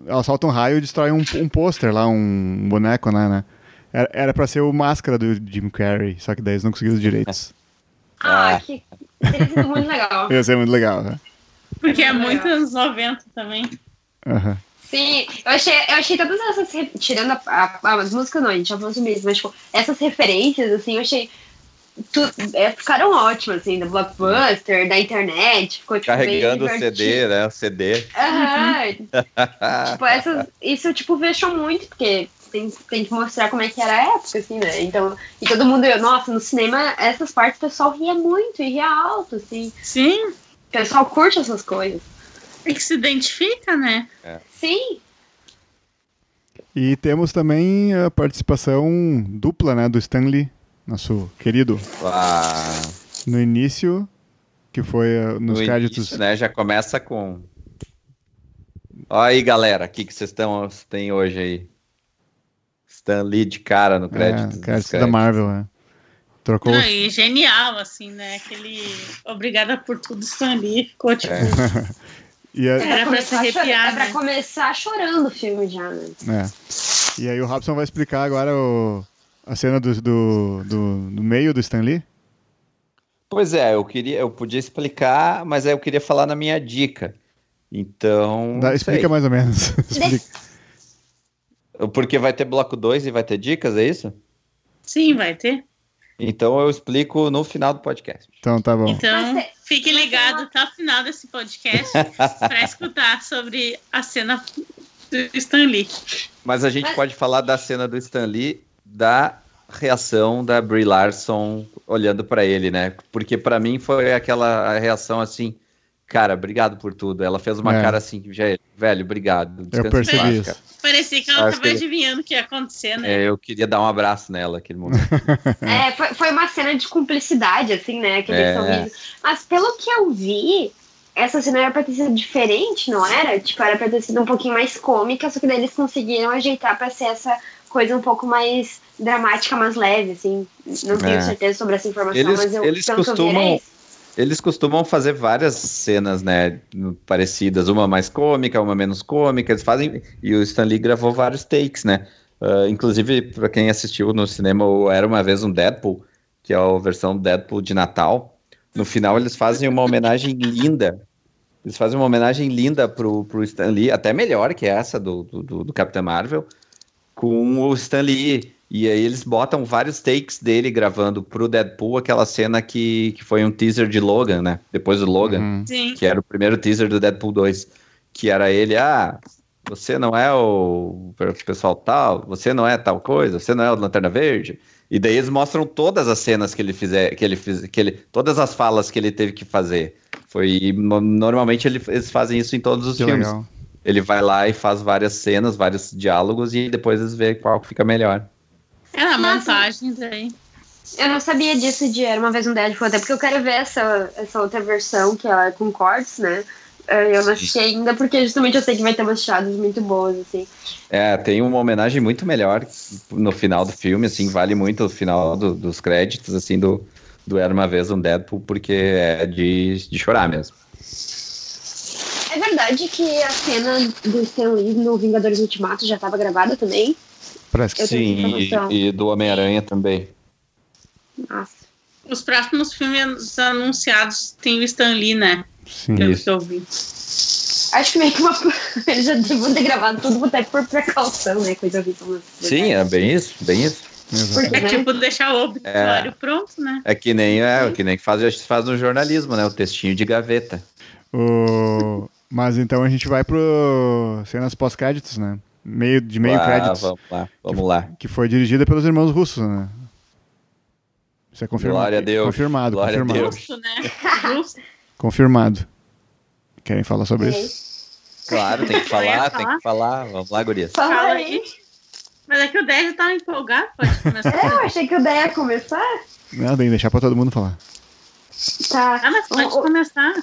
Ela solta um raio e destrói um, um pôster lá, um boneco, né? né? Era, era pra ser o máscara do Jim Carrey, só que daí eles não conseguiram os direitos.
Ah, que teria sido muito legal. [laughs]
Ia ser muito legal, né?
Porque é
Muito
anos 90 também.
Aham.
Sim, eu achei, eu achei todas essas, tirando a, a- a- as músicas não, a gente já falou sobre isso, mas tipo, essas referências, assim, eu achei, tu, é, ficaram ótimas, assim, da Blockbuster, da internet, ficou tipo
Carregando o CD, né? O CD.
Aham, [laughs] tipo, essas, isso, tipo, fechou muito, porque tem, tem que mostrar como é que era a época, assim, né, então, e todo mundo, nossa, no cinema, essas partes o pessoal ria muito, e ria alto, assim,
Sim,
o pessoal curte essas coisas.
e que se identifica, né?
Sim,
E temos também a participação dupla, né? Do Stanley, nosso querido,
Ah,
no início, que foi uh, nos
no
créditos.
início, né? Já começa com. Olha aí, galera, o que que vocês estão tem hoje aí? Stan Lee de cara no crédito.
É, créditos da Marvel, né? Trocou.
Não, e genial, assim, né? Aquele obrigada por tudo, Stan Lee. Ficou tipo.
É. [laughs]
E, a-
Era pra se arrepiar,
é pra
né?
começar chorando o filme já, né.
é. E aí o Robson vai explicar agora o- a cena do, do, do, do meio do Stan Lee.
Pois é, eu queria, eu podia explicar, mas aí eu queria falar na minha dica. Então.
Dá- explica
sei.
mais ou menos. [laughs] Explica.
Porque vai ter bloco 2 e vai ter dicas, é isso?
Sim, vai ter.
Então eu explico no final do podcast.
Então tá bom.
Então,
é-
fique
é
ligado até o final desse podcast [laughs] para escutar sobre a cena do Stan Lee.
Mas a gente
Mas-
pode falar da cena do Stan Lee, da reação da Brie Larson olhando pra ele, né? Porque pra mim foi aquela reação assim, cara, obrigado por tudo. Ela fez uma
É.
cara assim, "Velho, velho, obrigado.
Eu percebi isso.
cara."
Parecia que ela estava adivinhando o que ia acontecer, né?
É, eu queria dar um abraço nela naquele momento. [laughs]
É, foi, foi uma cena de cumplicidade, assim, né? Aquele
É.
sorriso. Mas pelo que eu vi, essa cena era pra ter sido diferente, não era? Tipo, era pra ter sido um pouquinho mais cômica, só que daí eles conseguiram ajeitar pra ser essa coisa um pouco mais dramática, mais leve, assim. Não tenho
É.
certeza sobre essa informação,
Eles-
mas eu,
eles
pelo que eu
Eles costumam fazer várias cenas, né, parecidas, uma mais cômica, uma menos cômica, eles fazem, e o Stan Lee gravou vários takes, né, Ah, inclusive, pra quem assistiu no cinema, Era Uma Vez um Deadpool, que é a versão Deadpool de Natal, no final eles fazem uma homenagem linda, eles fazem uma homenagem linda pro, pro Stan Lee, até melhor que essa do, do, do Capitão Marvel, com o Stan Lee. E aí eles botam vários takes dele gravando pro Deadpool aquela cena que, que foi um teaser de Logan, né? Depois do Logan,
Uhum.
Sim.
que era o primeiro teaser do Deadpool 2. Que era ele, ah, você não é o pessoal tal, você não é tal coisa, você não é o Lanterna Verde. E daí eles mostram todas as cenas que ele fizer, que ele fiz, que ele, todas as falas que ele teve que fazer. Foi no- normalmente ele- eles fazem isso em todos os
Que
filmes.
legal.
Ele vai lá e faz várias cenas, vários diálogos e depois eles vê qual que fica melhor.
É na montagem daí.
Eu não sabia disso de Era Uma Vez um Deadpool, até porque eu quero ver essa, essa outra versão, que ela é com cortes, né? Eh, Eu não assisti ainda, porque justamente eu sei que vai ter umas tiradas muito boas, assim.
É, tem uma homenagem muito melhor no final do filme, assim, vale muito o final do- dos créditos, assim, do, do Era Uma Vez um Deadpool, porque é de, de chorar mesmo.
É verdade que a cena do Stan Lee no Vingadores Ultimato já estava gravada também?
Parece que
Sim, e, e do Homem-Aranha também.
Nossa.
Os próximos filmes anunciados tem o Stan Lee, né?
Sim.
Pelo
Isso.
que eu vi.
Acho que meio que uma. [laughs] Eles já deviam ter gravado tudo até por precaução, né? Coisa mas-
Sim, é bem isso, bem isso.
É
Né?
tipo deixar o obituário pronto, né?
É que nem, é, que nem faz, faz no jornalismo, né? O textinho de gaveta.
O... Mas então a gente vai pro cenas pós-créditos, né? Meio, de meio
Ah,
créditos.
Vamos lá, vamos lá.
Que foi dirigida pelos irmãos russos, né? Isso é confirmado.
Glória a Deus.
Confirmado,
Glória a
confirmado.
Deus.
Justo, né?
Confirmado. Querem falar sobre
É
isso?
Claro, tem que falar,
falar.
tem que falar. Vamos lá, gurias.
Fala aí.
Mas é que o 10 já tava empolgado, pode começar.
É, eu achei que o ideia ia começar.
Não, tem que deixar pra todo mundo falar.
Tá.
Ah, mas pode
o-
começar.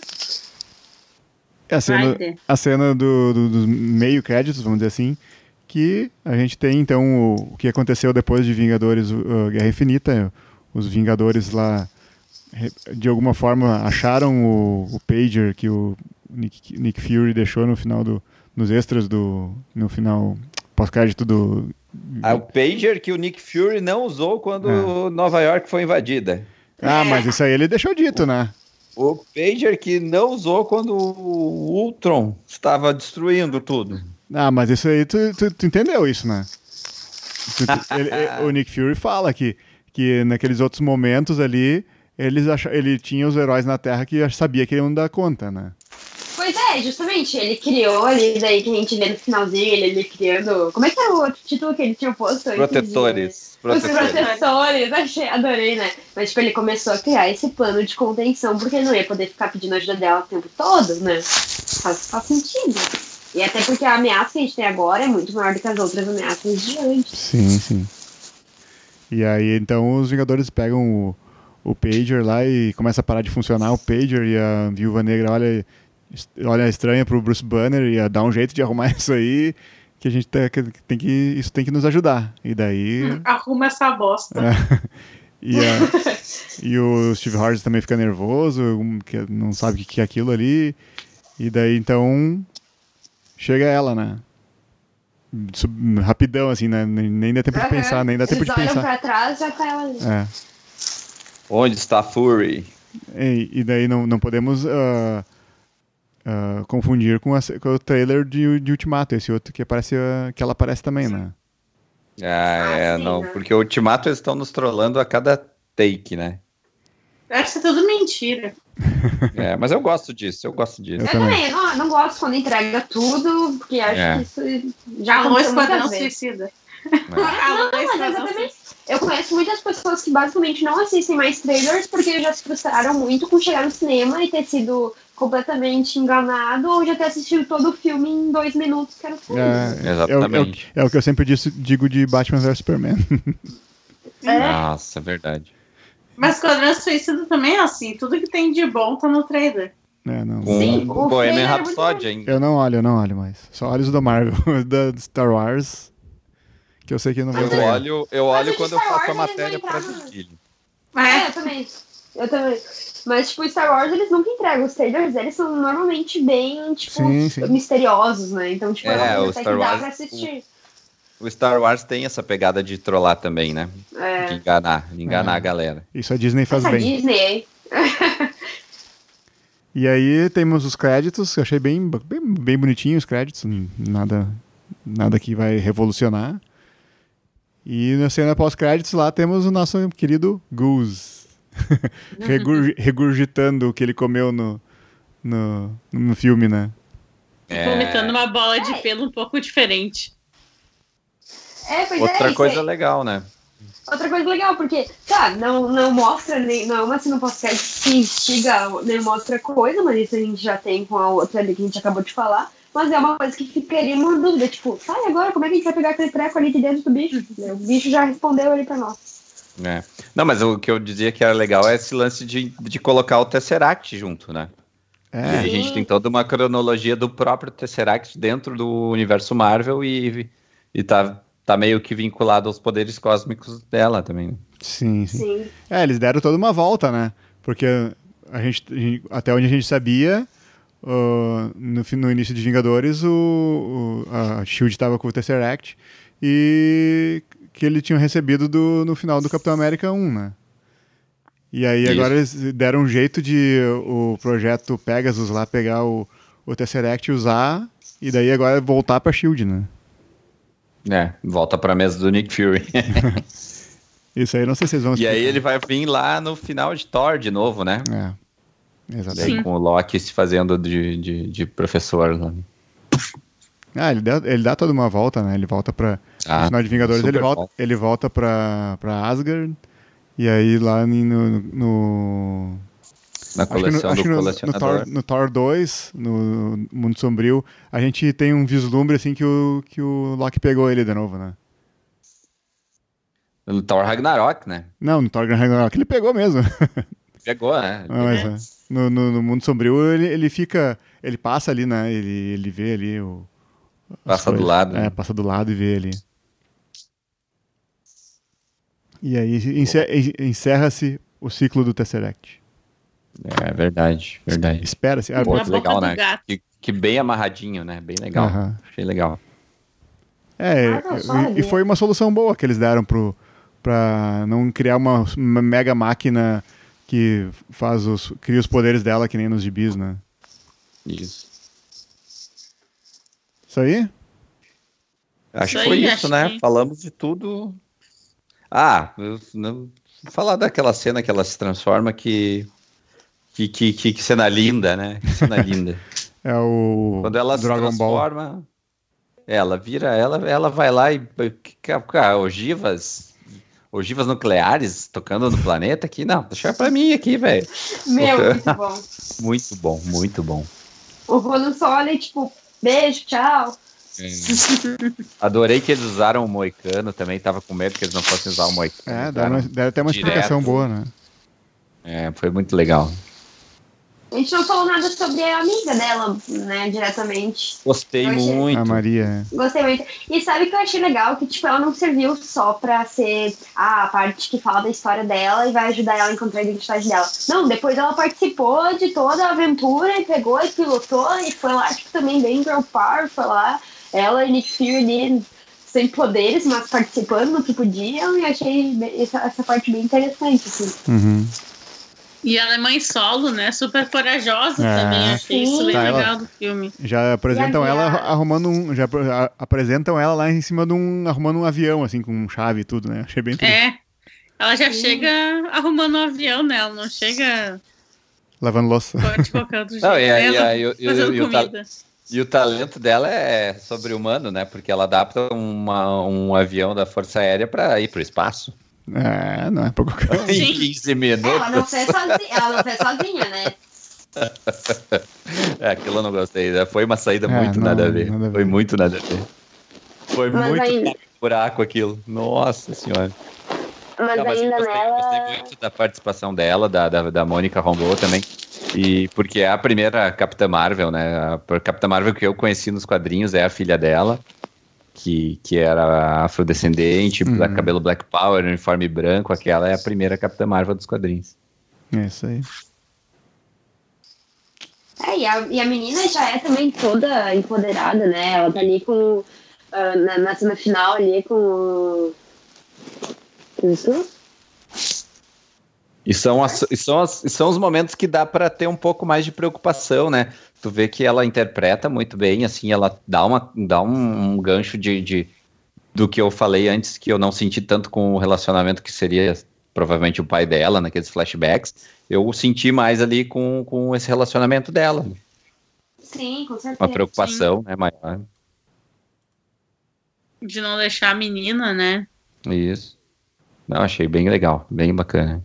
A cena, a cena do, do- dos meio créditos, vamos dizer assim, que a gente tem então o, o que aconteceu depois de Vingadores uh, Guerra Infinita. Os Vingadores lá, de alguma forma, acharam o, o pager que o Nick, Nick Fury deixou no final do, nos extras do no final pós-crédito do
Ah, o pager que o Nick Fury não usou quando
É.
Nova York foi invadida.
Ah, mas isso aí ele deixou dito, né?
O pager que não usou quando o Ultron estava destruindo tudo.
Ah, mas isso aí tu, tu, tu entendeu isso, né? Tu- [laughs] ele- o Nick Fury fala que, que naqueles outros momentos ali, eles acha, ele tinha os heróis na Terra que sabia que iam dar conta, né?
É, justamente, ele criou ali, daí que a gente vê no finalzinho, ele, ele criando. Como é que era o outro título que ele tinha posto? de-
Protetores.
Os
Protetores.
protetores, achei, adorei, né? Mas, tipo, ele começou a criar esse plano de contenção, porque ele não ia poder ficar pedindo ajuda dela o tempo todo, né? Faz, faz sentido. E até porque a ameaça que a gente tem agora é muito maior do que as outras ameaças de antes.
Sim, sim. E aí, então, os Vingadores pegam o, o pager lá e começa a parar de funcionar o pager e a Viúva Negra olha, olha estranha pro Bruce Banner e dá um jeito de arrumar [laughs] isso aí, que a gente tem que, tem que isso tem que nos ajudar. E daí...
Hum, Arruma essa bosta. [laughs]
E, a- e o Steve Rogers também fica nervoso, que não sabe o que é aquilo ali. E daí então chega ela, né? Sub- rapidão, assim, né? Nem, nem dá tempo de
Aham.
pensar, nem dá tempo
Eles
de pensar.
pra trás já tá ela ali.
É.
Onde está Fury?
E, e daí não, não podemos ah, ah, confundir com, a com o trailer de, de Ultimato, esse outro que aparece, ah, que ela aparece também, né?
Ah,
Ah,
é,
sim,
não,
né?
porque o Ultimato eles estão nos trollando a cada take, né?
Deve ser tudo mentira. [laughs]
É, mas eu gosto disso, eu gosto disso.
Eu
Eu
também.
também, não, não gosto quando entrega tudo, porque acho
É.
que isso já
Alô,
aconteceu
Esquadrão. Suicida.
É. [laughs]
Alô,
Não, mas
Esquadrão
exatamente.
Suicida.
Eu conheço muitas pessoas que basicamente não assistem mais trailers porque já se frustraram muito com chegar no cinema e ter sido completamente enganado ou já ter assistido todo o filme em dois minutos que era o filme.
É, é, o- é, o,
Exatamente.
é o que eu sempre disse, digo de Batman vs Superman.
É.
Nossa, é verdade.
Mas Esquadrão Suicida também é assim. Tudo que tem de bom tá no trailer.
É, não.
Sim, o
Bohemian
é
Rhapsody ainda.
Eu não olho, eu não olho mais. Só olho os da Marvel, [laughs] da Star Wars. Que eu sei que não vou
Eu olho, eu olho quando eu
Star
faço a matéria pra.
É,
É,
eu também. Eu também. Mas, tipo, Star Wars, eles nunca entregam. Os trailers, eles são normalmente bem, tipo,
Sim, sim.
misteriosos, né? Então, tipo,
É, o Star
que dá
Wars-
pra assistir.
O Star Wars tem essa pegada de trollar também, né? De
É.
enganar, de enganar
É.
a galera.
Isso a Disney faz
Essa
bem.
Disney?
E aí temos os créditos, eu achei bem, bem, bem bonitinho os créditos, nada, nada que vai revolucionar. E na cena pós-créditos lá temos o nosso querido Goose. [laughs] Regur- regurgitando o que ele comeu no, no, no filme, né?
É,
vomitando uma bola de
É.
pelo um pouco diferente.
É, pois é,
outra
isso
coisa
aí.
legal, né?
Outra coisa legal, porque, tá, não, não mostra, nem, não é uma cena pós-crédito que instiga, nem mostra coisa, mas isso a gente já tem com a outra ali que a gente acabou de falar. Mas é uma coisa que ficaria uma dúvida, tipo, e agora como é que a gente vai pegar aquele treco ali de dentro do bicho? O bicho já respondeu ali pra nós.
É. Não, mas o que eu dizia que era legal é esse lance de, de colocar o Tesseract junto, né? E
É,
a gente tem toda uma cronologia do próprio Tesseract dentro do universo Marvel e, e tá, tá meio que vinculado aos poderes cósmicos dela também. né?
sim, sim.
Sim.
É, eles deram toda uma volta, né? Porque a gente, a gente- até onde a gente sabia, uh, no, no início de Vingadores, o, o- a Shield estava com o Tesseract e que ele tinha recebido do, no final do Capitão América 1, né? E aí
Isso.
agora eles deram um jeito de o projeto Pegasus lá pegar o, o Tesseract e usar, e daí agora voltar pra SHIELD, né?
É, volta pra mesa do Nick Fury. [laughs]
Isso aí não sei se vocês vão
e aí
explicar.
ele vai vir lá no final de Thor de novo, né?
É, exatamente.
Daí com o Loki se fazendo de, de, de professor lá.
Ah, ele dá, ele dá toda uma volta, né? Ele volta pra.
Ah,
no final de Vingadores, ele volta,
bom.
ele volta pra, pra Asgard. E aí lá no. no
Na
acho que no,
coleção
acho que
do
no. Thor, no Thor 2, no Mundo Sombrio, a gente tem um vislumbre assim que o, que o Loki pegou ele de novo, né?
No Thor Ragnarok, né?
Não, no Thor Ragnarok ele pegou mesmo. [laughs]
Pegou, né?
Ah, mas, é. no, no, no Mundo Sombrio ele, ele fica. Ele passa ali, né? Ele, ele vê ali o. as
Passa do
coisas.
lado,
É,
né?
passa do lado e vê ali. E aí ence- encerra-se o ciclo do Tesseract.
É verdade, verdade.
Espera-se. Ah,
Pô, que legal, né?
gato.
Que, que bem amarradinho, né? Bem legal.
Aham.
Achei legal.
É,
Ah,
e- e, foi uma solução boa que eles deram pro, pra não criar uma, uma mega máquina que faz os, cria os poderes dela que nem nos gibis, né?
Isso.
Isso aí?
Acho que foi
aí,
isso, né?
que-
Falamos de tudo. Ah, eu não falar daquela cena que ela se transforma que que, que, que, que cena linda, né? Que cena linda. [laughs]
É o
Quando ela
Dragon
se
Ball.
transforma, ela vira, ela, ela vai lá e cara, ogivas, ogivas nucleares tocando no planeta aqui, não, deixa pra mim aqui, velho.
Meu, [laughs] muito bom.
Muito bom, muito bom.
O Ronan só olha, tipo, beijo, tchau. [laughs]
Adorei que eles usaram o moicano também, tava com medo que eles não fossem usar o moicano.
É, deram, deram até uma
direto.
explicação boa, né?
É, foi muito legal.
A gente não falou nada sobre a amiga dela, né, diretamente.
Gostei
achei-
muito.
A Maria. é.
Gostei muito. E sabe o que eu achei legal? Que, tipo, ela não serviu só pra ser a parte que fala da história dela e vai ajudar ela a encontrar a identidade dela. Não, depois ela participou de toda a aventura e pegou e pilotou e foi lá, tipo, também bem girl power, foi lá. Ela e Nick Fury ali, sem poderes, mas participando no que podiam e achei essa, essa parte bem interessante, assim.
Uhum.
E ela é mãe solo, né? Super corajosa
É.
também. Achei isso
Sim.
bem
Tá, ela-
legal do filme.
Já apresentam ela arrumando um. Já apresentam ela lá em cima de um. arrumando um avião, assim, com chave e tudo, né? Achei bem tri-
É. Ela já
Sim.
chega arrumando um avião, né? Ela não chega
lavando louça.
de qualquer outro jeito.
Não, e, aí-
Ela
aí- e-
fazendo
e o ta-
comida.
E o talento dela é sobre-humano, né? Porque ela adapta uma- um avião da Força Aérea para ir pro espaço.
É, não é pouco [laughs]
em 15
Ela não
minutos.
fez sozinha, ela não fez sozinha, né? [laughs]
É, aquilo eu não gostei. né? Foi uma saída
É,
muito
não,
nada, a ver.
nada a ver.
Foi muito nada a ver. Foi
Mas
muito
ainda-
buraco aquilo. Nossa senhora.
Mas
Não, mas eu
ainda
gostei,
nela.
gostei muito da participação dela, da, da, da Mônica Rambeau também. E porque é a primeira Capitã Marvel, né? A Capitã Marvel que eu conheci nos quadrinhos é a filha dela, que, que era afrodescendente,
Uhum.
da cabelo Black Power, uniforme branco. Aquela é a primeira Capitã Marvel dos quadrinhos.
É isso aí.
É, e a, e a menina já é também toda empoderada, né? Ela tá ali com. ah, na, na cena final ali com o. Isso?
E são, as, e são, as, e são os momentos que dá pra ter um pouco mais de preocupação, né? Tu vê que ela interpreta muito bem, assim, ela dá, uma, dá um, um gancho de, de do que eu falei antes, que eu não senti tanto com o relacionamento que seria provavelmente o pai dela, naqueles flashbacks. Eu senti mais ali com, com esse relacionamento dela.
Sim, com certeza.
Uma preocupação né, maior.
De não deixar a menina, né?
Isso. Não, achei bem legal, bem bacana.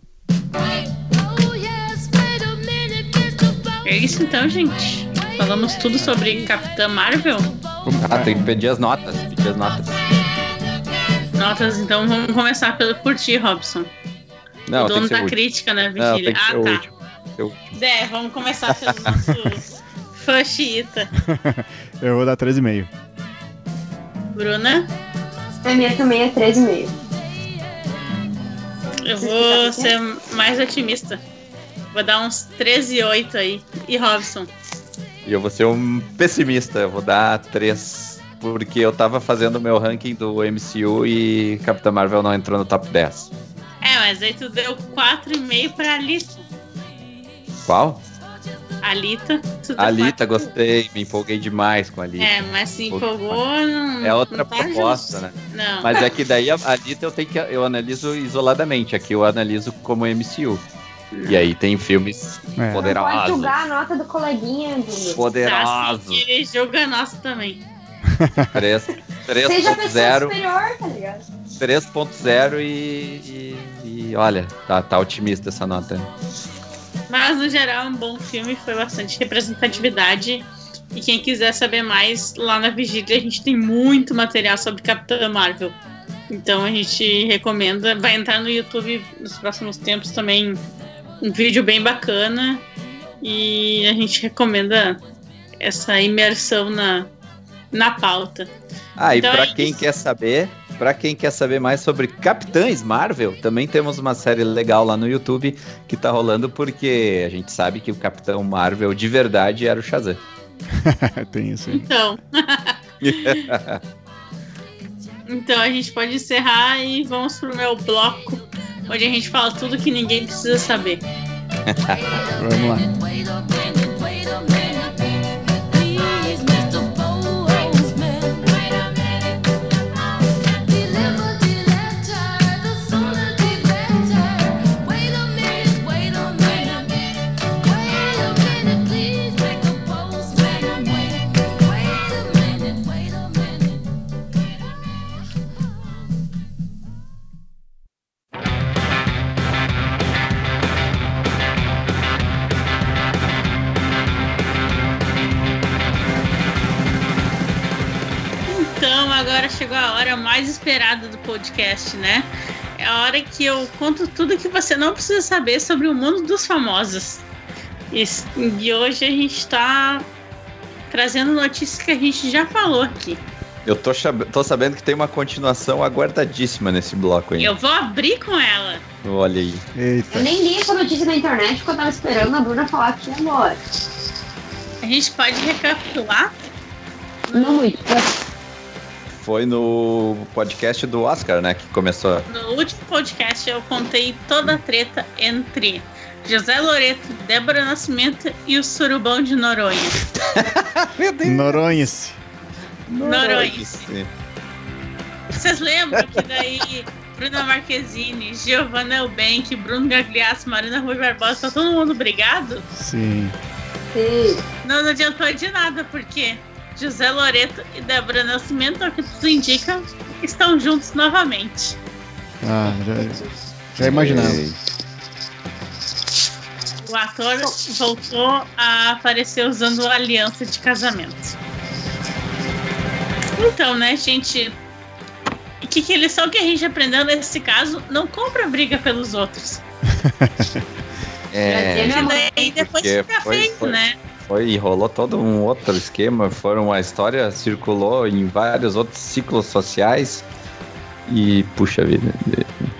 É isso então, gente. Falamos tudo sobre Capitã Marvel.
Ah, tem que pedir as notas, pedir as notas.
Notas, então vamos começar pelo por ti, Robson.
Não,
o dono da crítica, né,
Não,
Vigília?
tem que ser o
ah, tá. Zé, vamos começar pelo nosso [laughs] fã xiita.
Eu vou dar 13,5.
Bruna,
A minha também é 13,5.
Eu vou ser mais otimista. Vou dar uns 13,8 aí. E Robson?
E eu vou ser um pessimista, eu vou dar três. Porque eu tava fazendo o meu ranking do MCU e Capitã Marvel não entrou no top 10.
É, mas aí tu deu 4,5 pra Alita.
Qual?
Alita.
Alita,
quatro-
gostei, me empolguei demais com a Alita.
É, mas se empolgou, não.
É outra
não tá
proposta,
justo.
né?
Não.
Mas é que daí a a Alita eu tenho que eu analiso isoladamente, aqui eu analiso como MCU. E aí tem filmes
É.
Pode
poderosos.
julgar a nota do coleguinha.
Tá,
Poderosos.
assim, que ele joga nossa também.
3
Seja a pessoa
3.0
superior, tá ligado?
3.0 e, e, e olha, tá, tá otimista essa nota.
Mas no geral é um bom filme, foi bastante representatividade. E quem quiser saber mais, lá na Vigília a gente tem muito material sobre Capitã Marvel. Então a gente recomenda. Vai entrar no YouTube nos próximos tempos também um vídeo bem bacana. E a gente recomenda essa imersão na, na pauta.
Ah, e
Então
pra
é
quem quer saber, para quem quer saber mais sobre Capitães Marvel, também temos uma série legal lá no YouTube que tá rolando porque a gente sabe que o Capitão Marvel de verdade era o Shazam. [laughs]
Tem isso aí.
Então. [laughs] então a gente pode encerrar e vamos pro meu bloco, onde a gente fala tudo que ninguém precisa saber.
Vamos lá.
Esperada do podcast, né? É a hora que eu conto tudo que você não precisa saber sobre o mundo dos famosos. E, e hoje a gente tá trazendo notícias que a gente já falou aqui.
Eu tô, tô sabendo que tem uma continuação aguardadíssima nesse bloco aí.
Eu vou abrir com ela.
Olha aí.
Eita.
Eu nem li essa notícia na internet porque eu tava esperando a Bruna falar aqui agora.
A gente pode recapitular
Não muito.
Foi no podcast do Oscar, né, que começou.
No último podcast eu contei toda a treta entre José Loreto, Débora Nascimento e o Surubão de Noronha. [laughs]
Noronha-se.
Noronha.
Sim.
Vocês lembram que daí Bruna Marquezine, Giovanna Elbank, Bruno Gagliasso, Marina Rui Barbosa, tá todo mundo brigado?
Sim.
Sim.
Não, não adiantou de nada, porque José Loreto e Débora Nascimento, ao que tudo indica, estão juntos novamente.
Ah, já, já imaginava.
O ator voltou a aparecer usando aliança de casamento. Então, né, gente? O que, que lição que a gente aprendeu nesse caso? Não compra briga pelos outros. [laughs]
É,
Porque
mãe,
daí depois fica
foi-
feio,
foi-
né?
Foi e rolou todo um outro esquema. Foram a história circulou em vários outros ciclos sociais. E puxa vida.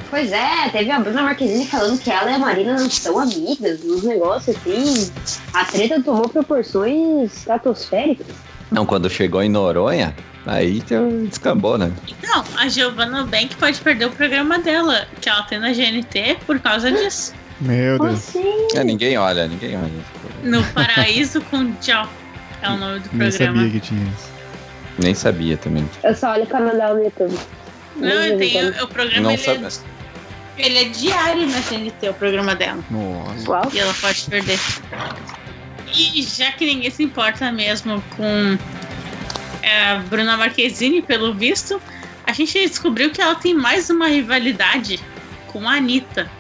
Pois é, teve a Bruna Marquezine falando que ela e a Marina não são amigas, uns negócios assim. A treta tomou proporções estratosféricas.
Não, quando chegou em Noronha, aí teu- descambou, né?
Então, a Giovanna Bank pode perder o programa dela, que ela tem na GNT, por causa disso.
Meu Deus.
assim?
É, ninguém olha, ninguém olha.
No Paraíso com Tchau. É o nome do
Nem
programa.
sabia que tinha isso.
Nem sabia também.
Eu só olho o canal no YouTube.
Não, tem o, o programa,
Não
ele,
sabe.
é, ele é diário na GNT, o programa dela.
Nossa.
Uau.
E ela pode perder. E já que ninguém se importa mesmo com é, a Bruna Marquezine, pelo visto, a gente descobriu que ela tem mais uma rivalidade com a Anitta.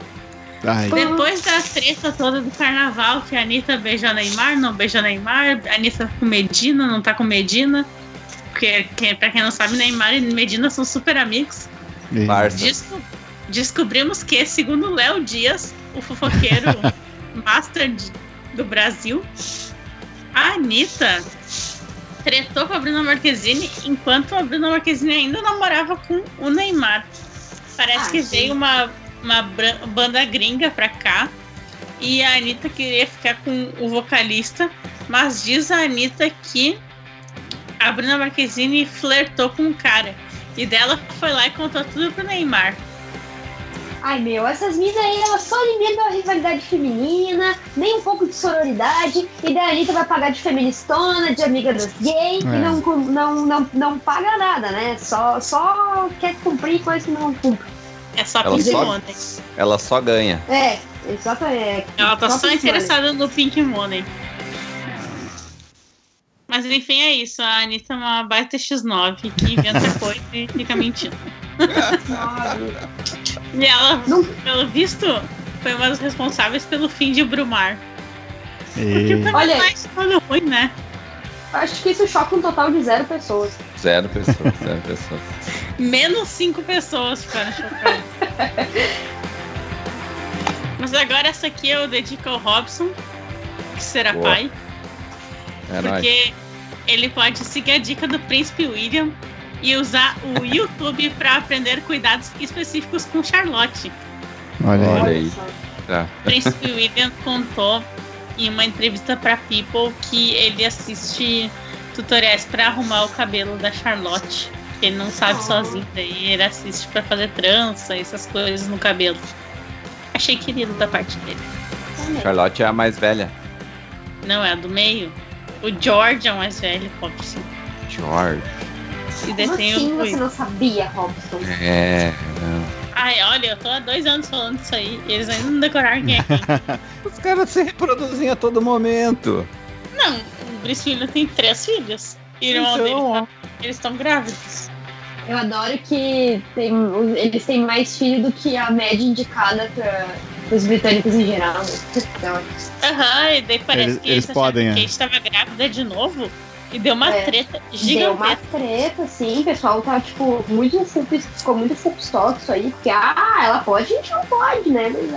Ai,
Depois da treta toda do carnaval, que a Anitta beijou Neymar, não beijou Neymar, a Anitta tá com Medina, não tá com Medina. Porque, que, pra quem não sabe, Neymar e Medina são super amigos. Desco- descobrimos que, segundo Léo Dias, o fofoqueiro [laughs] master de- do Brasil, a Anitta tretou com a Bruna Marquezine enquanto a Bruna Marquezine ainda namorava com o Neymar. Parece
Ah,
que veio uma, uma banda gringa pra cá e a Anitta queria ficar com o vocalista, mas diz a Anitta que a Bruna Marquezine flertou com o cara. E dela foi lá e contou tudo pro Neymar.
Ai meu, essas minas aí, elas só alimentam a rivalidade feminina, nem um pouco de sororidade, e daí a Anitta vai pagar de feministona, de amiga das gays,
É.
e não, não, não, não paga nada, né? Só, só quer cumprir coisa que não cumpre.
É só
Ela
Pink
só-
Money.
Ela só ganha.
É, exatamente.
Ela tá só
Pink
interessada no Pink Money. Mas enfim, é isso. A Anitta é uma baita X9 que inventa [laughs] coisa e fica mentindo. E ela,
Não-
pelo visto, foi uma das responsáveis pelo fim de Brumar. Porque
E...
também
Olha-
não é todo ruim, né?
Acho que isso choca um total de zero pessoas.
Zero pessoas, zero pessoas. [laughs]
Menos cinco pessoas ficaram chocadas. Mas agora essa aqui eu dedico ao Robson, que será
Boa.
pai.
É nóis.
Porque ele pode seguir a dica do Príncipe William e usar o [laughs] YouTube para aprender cuidados específicos com Charlotte.
Olha aí.
Olha aí. Tá.
O Príncipe William contou em uma entrevista para People que ele assiste tutoriais para arrumar o cabelo da Charlotte. Que ele não sabe
Oh.
sozinho, daí ele assiste para fazer trança, essas coisas no cabelo. Achei querido da parte dele.
Charlotte é a mais velha.
Não, é a do meio. O George é o mais velho, Robson.
George.
E tem
assim
o
você não sabia, Robson?
É.
Ai, olha, eu tô há dois anos falando isso aí. E eles ainda não decoraram quem é quem.
Os caras se reproduzem a todo momento.
Não, o Brice William tem três filhos. E irmão
Então,
dele tá, eles estão grávidos.
Eu adoro que tem, eles têm mais filho do que a média indicada para os britânicos em geral. Então,
Aham, e daí parece
Eles-
que
eles podem,
que
é.
a gente tava grávida de novo. E deu uma
É.
treta
Deu uma
gigantesca.
treta, assim, o pessoal tá, tipo, muito ficou muito full pistola isso aí, porque, ah, ela pode, a gente não pode, né? Mas,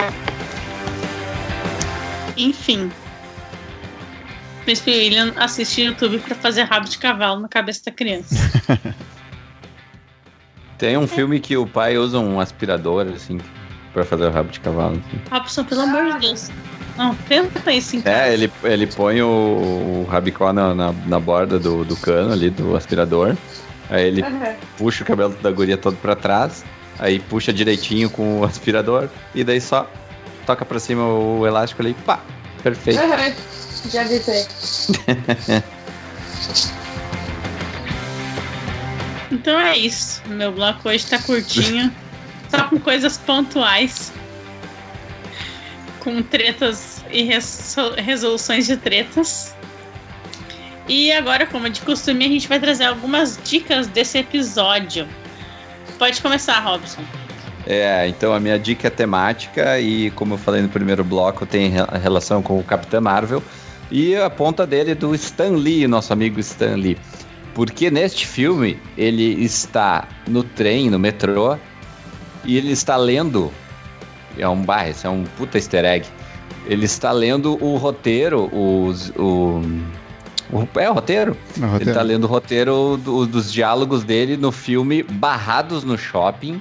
ah,
Enfim. O Príncipe William assiste YouTube pra fazer rabo de cavalo na cabeça da criança. [laughs]
Tem um filme que o pai usa um aspirador, assim, pra fazer o rabo de cavalo. assim.
Robson, pelo amor de Deus. Não, tenta isso casa.
É, ele, ele põe o, o rabicó na, na, na borda do, do cano ali, do aspirador. Aí ele
aham.
puxa o cabelo da guria todo pra trás. Aí puxa direitinho com o aspirador. E daí só toca pra cima o elástico ali. Pá! Perfeito.
Aham. Já aí. [laughs]
Então é isso. Meu bloco hoje tá curtinho. só com coisas pontuais. Com tretas e resol- resoluções de tretas. E agora, como de costume, a gente vai trazer algumas dicas desse episódio. Pode começar, Robson.
É, então a minha dica é temática e como eu falei no primeiro bloco, tem re- relação com o Capitão Marvel e a ponta dele é do Stan Lee, nosso amigo Stan Lee. Porque neste filme ele está no trem, no metrô, e ele está lendo. É um bar, isso é um puta easter egg. Ele está lendo o roteiro, os, o, o. É o roteiro?
No
Ele
roteiro.
tá lendo o roteiro do- dos diálogos dele no filme Barrados no Shopping.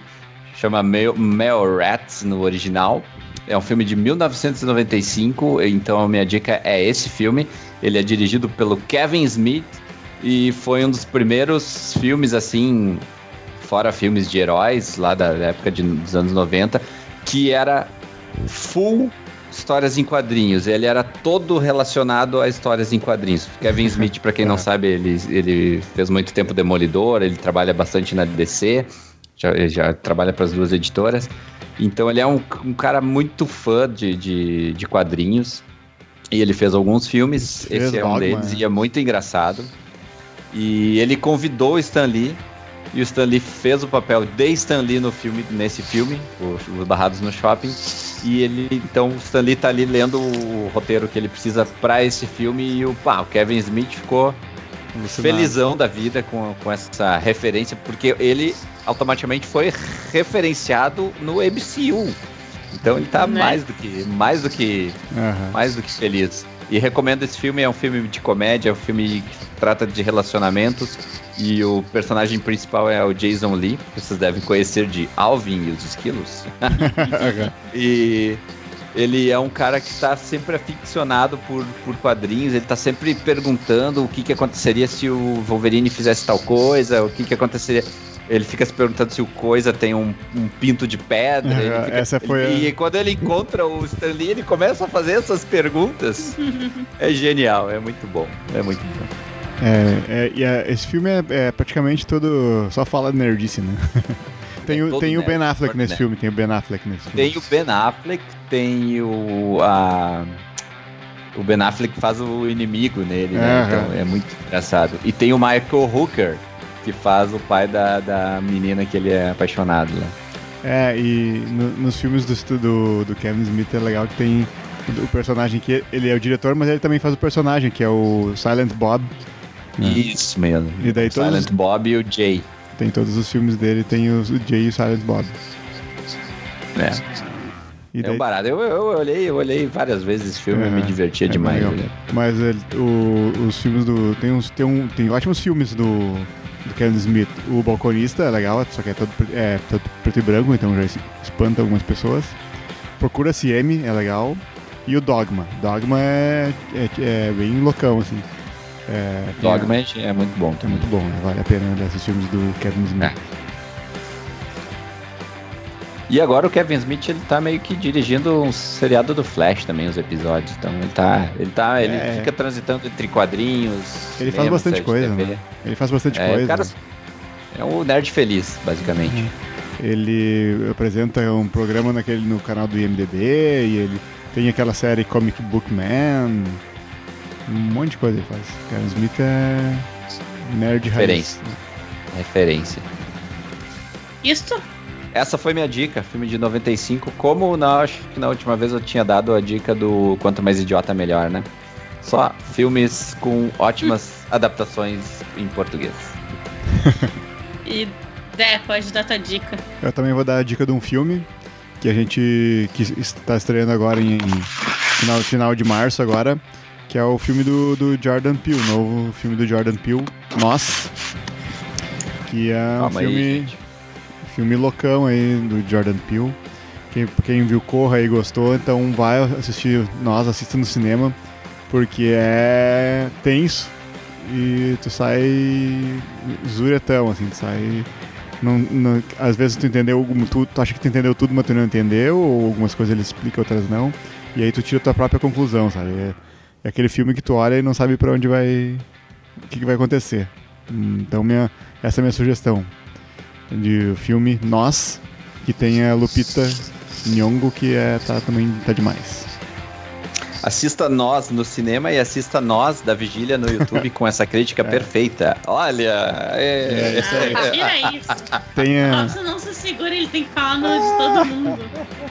Chama Mel, Mel Rats no original. É um filme de 1995, então a minha dica é esse filme. Ele é dirigido pelo Kevin Smith e foi um dos primeiros filmes assim, fora filmes de heróis, lá da época de, dos anos 90, que era full histórias em quadrinhos. Ele era todo relacionado a histórias em quadrinhos. Kevin Smith, pra quem não [laughs]
É.
sabe, ele, ele fez muito tempo Demolidor, ele trabalha bastante na DC, já, já trabalha para as duas editoras. Então ele é um, um cara muito fã de, de, de quadrinhos. E ele fez alguns filmes,
Fez
esse é um deles,
é.
e é muito engraçado. E ele convidou o Stan Lee, e o Stan Lee fez o papel de Stan Lee no filme, nesse filme, o- Os Barrados no Shopping. E ele, então, o Stan Lee tá ali lendo o roteiro que ele precisa para esse filme, e o, pá, o Kevin Smith ficou Felizão da vida com, com essa referência, porque ele automaticamente foi referenciado no MCU. Então ele tá
Né?
mais do que mais do que
Aham.
mais do que feliz. E recomendo esse filme, é um filme de comédia, é um filme que trata de relacionamentos e o personagem principal é o Jason Lee, que vocês devem conhecer de Alvin e os Esquilos. [laughs] E ele é um cara que está sempre aficionado por, por quadrinhos, ele está sempre perguntando o que, que aconteceria se o Wolverine fizesse tal coisa, o que, que aconteceria. ele fica se perguntando se o Coisa tem um, um pinto de pedra. Ele fica-
essa foi a-
E quando ele encontra o Stan Lee, ele começa a fazer essas perguntas. [laughs] é genial, é muito bom. É muito bom.
É, é, e é, esse filme é, é praticamente todo. Só fala de nerdice, né? [laughs] tem
É
o,
todo
tem o Ben Affleck
todo
nesse filme, tem o Ben Affleck nesse filme.
Tem o Ben Affleck, tem o. A, o Ben Affleck faz o inimigo nele, né? Então é muito engraçado. E tem o Michael Hooker, que faz o pai da, da menina que ele é apaixonado. Né?
É, e no- nos filmes do, do, do Kevin Smith é legal que tem o personagem que ele é o diretor, mas ele também faz o personagem, que é o Silent Bob.
Isso mesmo.
E daí
o
todos-
Silent Bob e o Jay.
Tem todos os filmes dele, tem o Jay e o Silent Bob.
né?
E
É
daí,
um barato. Eu, eu, olhei, eu olhei várias vezes esse filme, eu me divertia
é
demais. né?
Mas ele- o- os filmes do. Tem, uns, tem, um, tem ótimos filmes do, do Kevin Smith. O Balconista é legal, só que é todo, é todo preto e branco, então já es- espanta algumas pessoas. Procura CM é legal. E o Dogma. Dogma é, é, é bem loucão, assim. É,
Dogma é muito bom
É muito bom, né? vale a pena desses filmes do Kevin Smith.
É. E agora o Kevin Smith ele tá meio que dirigindo um seriado do Flash também, os episódios. Então ele tá. Ele tá. Ele
É.
fica transitando entre quadrinhos.
Ele faz bastante coisa, né? Ele faz bastante
É,
coisa.
o cara é um nerd feliz, basicamente.
Uhum. Ele apresenta um programa naquele, no canal do IMDB e ele tem aquela série Comic Book Man. Um monte de coisa ele faz. Kevin Smith é nerd raiz.
Referência. Referência.
Isto?
Essa foi minha dica, filme de 95. Como na, acho que na última vez eu tinha dado a dica do Quanto Mais Idiota Melhor, né? Só filmes com ótimas [laughs] adaptações em português. [laughs]
E Dé, pode dar tua dica.
Eu também vou dar a dica de um filme que a gente que está estreando agora em, em final, final de março agora, que é o filme do, do Jordan Peele, o novo filme do Jordan Peele, Nós, que é um
Calma aí,
filme, filme loucão aí do Jordan Peele. Quem, quem viu Corra e gostou, então vai assistir Nós, assista no cinema, porque é tenso e tu sai zuretão, assim, tu sai não, não- às vezes tu entendeu, tu, tu acha que tu entendeu tudo, mas tu não entendeu, ou algumas coisas ele explica, outras não. E aí tu tira a tua própria conclusão, sabe? É, é aquele filme que tu olha e não sabe pra onde vai. o que, que vai acontecer. Então minha, essa é a minha sugestão. De filme Nós, que tem a Lupita Nyong'o, que é, tá, também tá demais.
Assista Nós no cinema e assista Nós da Vigília no YouTube com essa crítica [laughs] perfeita. Olha! é-
É, isso aí.
Ah, vira [laughs] isso.
Tem a,
não se segura, ele tem que falar no de todo mundo.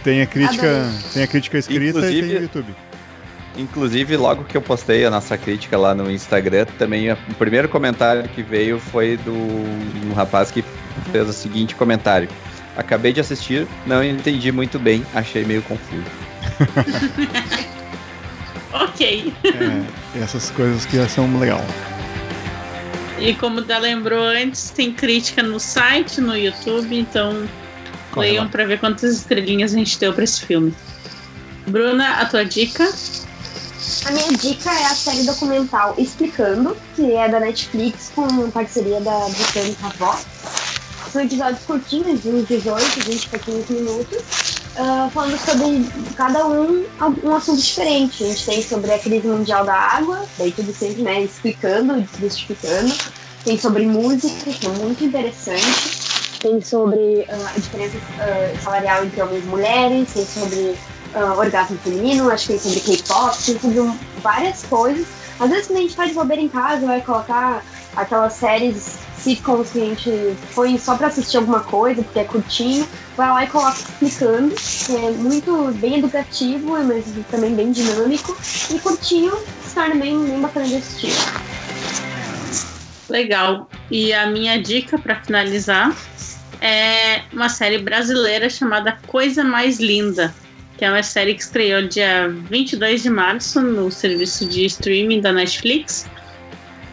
tem a crítica,
Adorei.
tem a crítica escrita e tem
Inclusive-
o YouTube.
Inclusive, logo que eu postei a nossa crítica lá no Instagram, também o primeiro comentário que veio foi do um rapaz que fez o seguinte comentário. Acabei de assistir, não entendi muito bem, achei meio confuso. [laughs]
Ok.
É, essas coisas que são legal.
E como o Dé lembrou antes, tem crítica no site, no YouTube, então
Corre
leiam pra ver quantas estrelinhas a gente deu pra esse filme. Bruna, a tua dica?
A minha dica é a série documental Explicando, que é da Netflix com parceria da Britânica Vox. São episódios curtinhos, de uns 18, 20 para 15 minutos, ah, falando sobre cada um um assunto diferente. A gente tem sobre a crise mundial da água, daí tudo sempre né, explicando, desmistificando. Tem sobre música, que é muito interessante. Tem sobre ah, a diferença ah, salarial entre homens e mulheres. Tem sobre ah, orgasmo feminino, acho que tem sobre K-pop, sobre um- várias coisas. Às vezes quando a gente faz bobeira em casa, vai colocar aquelas séries sitcoms que a gente põe só pra assistir alguma coisa, porque é curtinho, vai lá e coloca explicando. É muito bem educativo, mas também bem dinâmico. E curtinho, se torna bem, bem bacana de assistir.
Legal. E a minha dica pra finalizar é uma série brasileira chamada Coisa Mais Linda, que é uma série que estreou dia 22 de março no serviço de streaming da Netflix.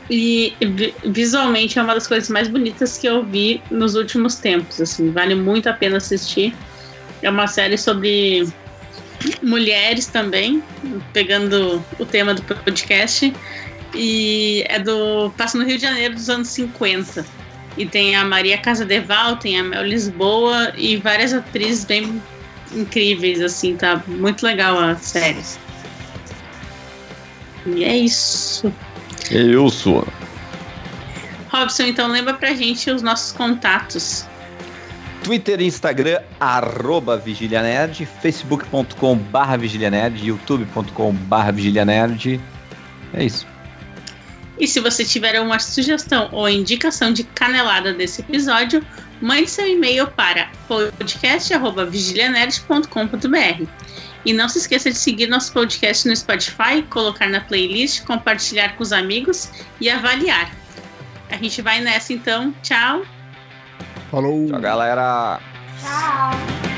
E vi- visualmente é uma das coisas mais bonitas que eu vi nos últimos tempos, assim, vale muito a pena assistir. É uma série sobre mulheres também, pegando o tema do podcast. E é do. Passa no Rio de Janeiro dos anos 50. E tem a Maria Casadeval, tem a Mel Lisboa e várias atrizes bem incríveis, assim, tá muito legal a série. E é isso.
Eu sou.
Robson, então lembra pra gente os nossos contatos.
Twitter e Instagram, arroba Vigília Nerd, facebook.com barra Vigília Nerd, youtube.com barra Vigília Nerd. É isso.
E se você tiver uma sugestão ou indicação de canelada desse episódio, mande seu e-mail para podcast.vigilianerd.com.br. E não se esqueça de seguir nosso podcast no Spotify, colocar na playlist, compartilhar com os amigos e avaliar. A gente vai nessa então. Tchau!
Falou!
Tchau, galera.
Tchau.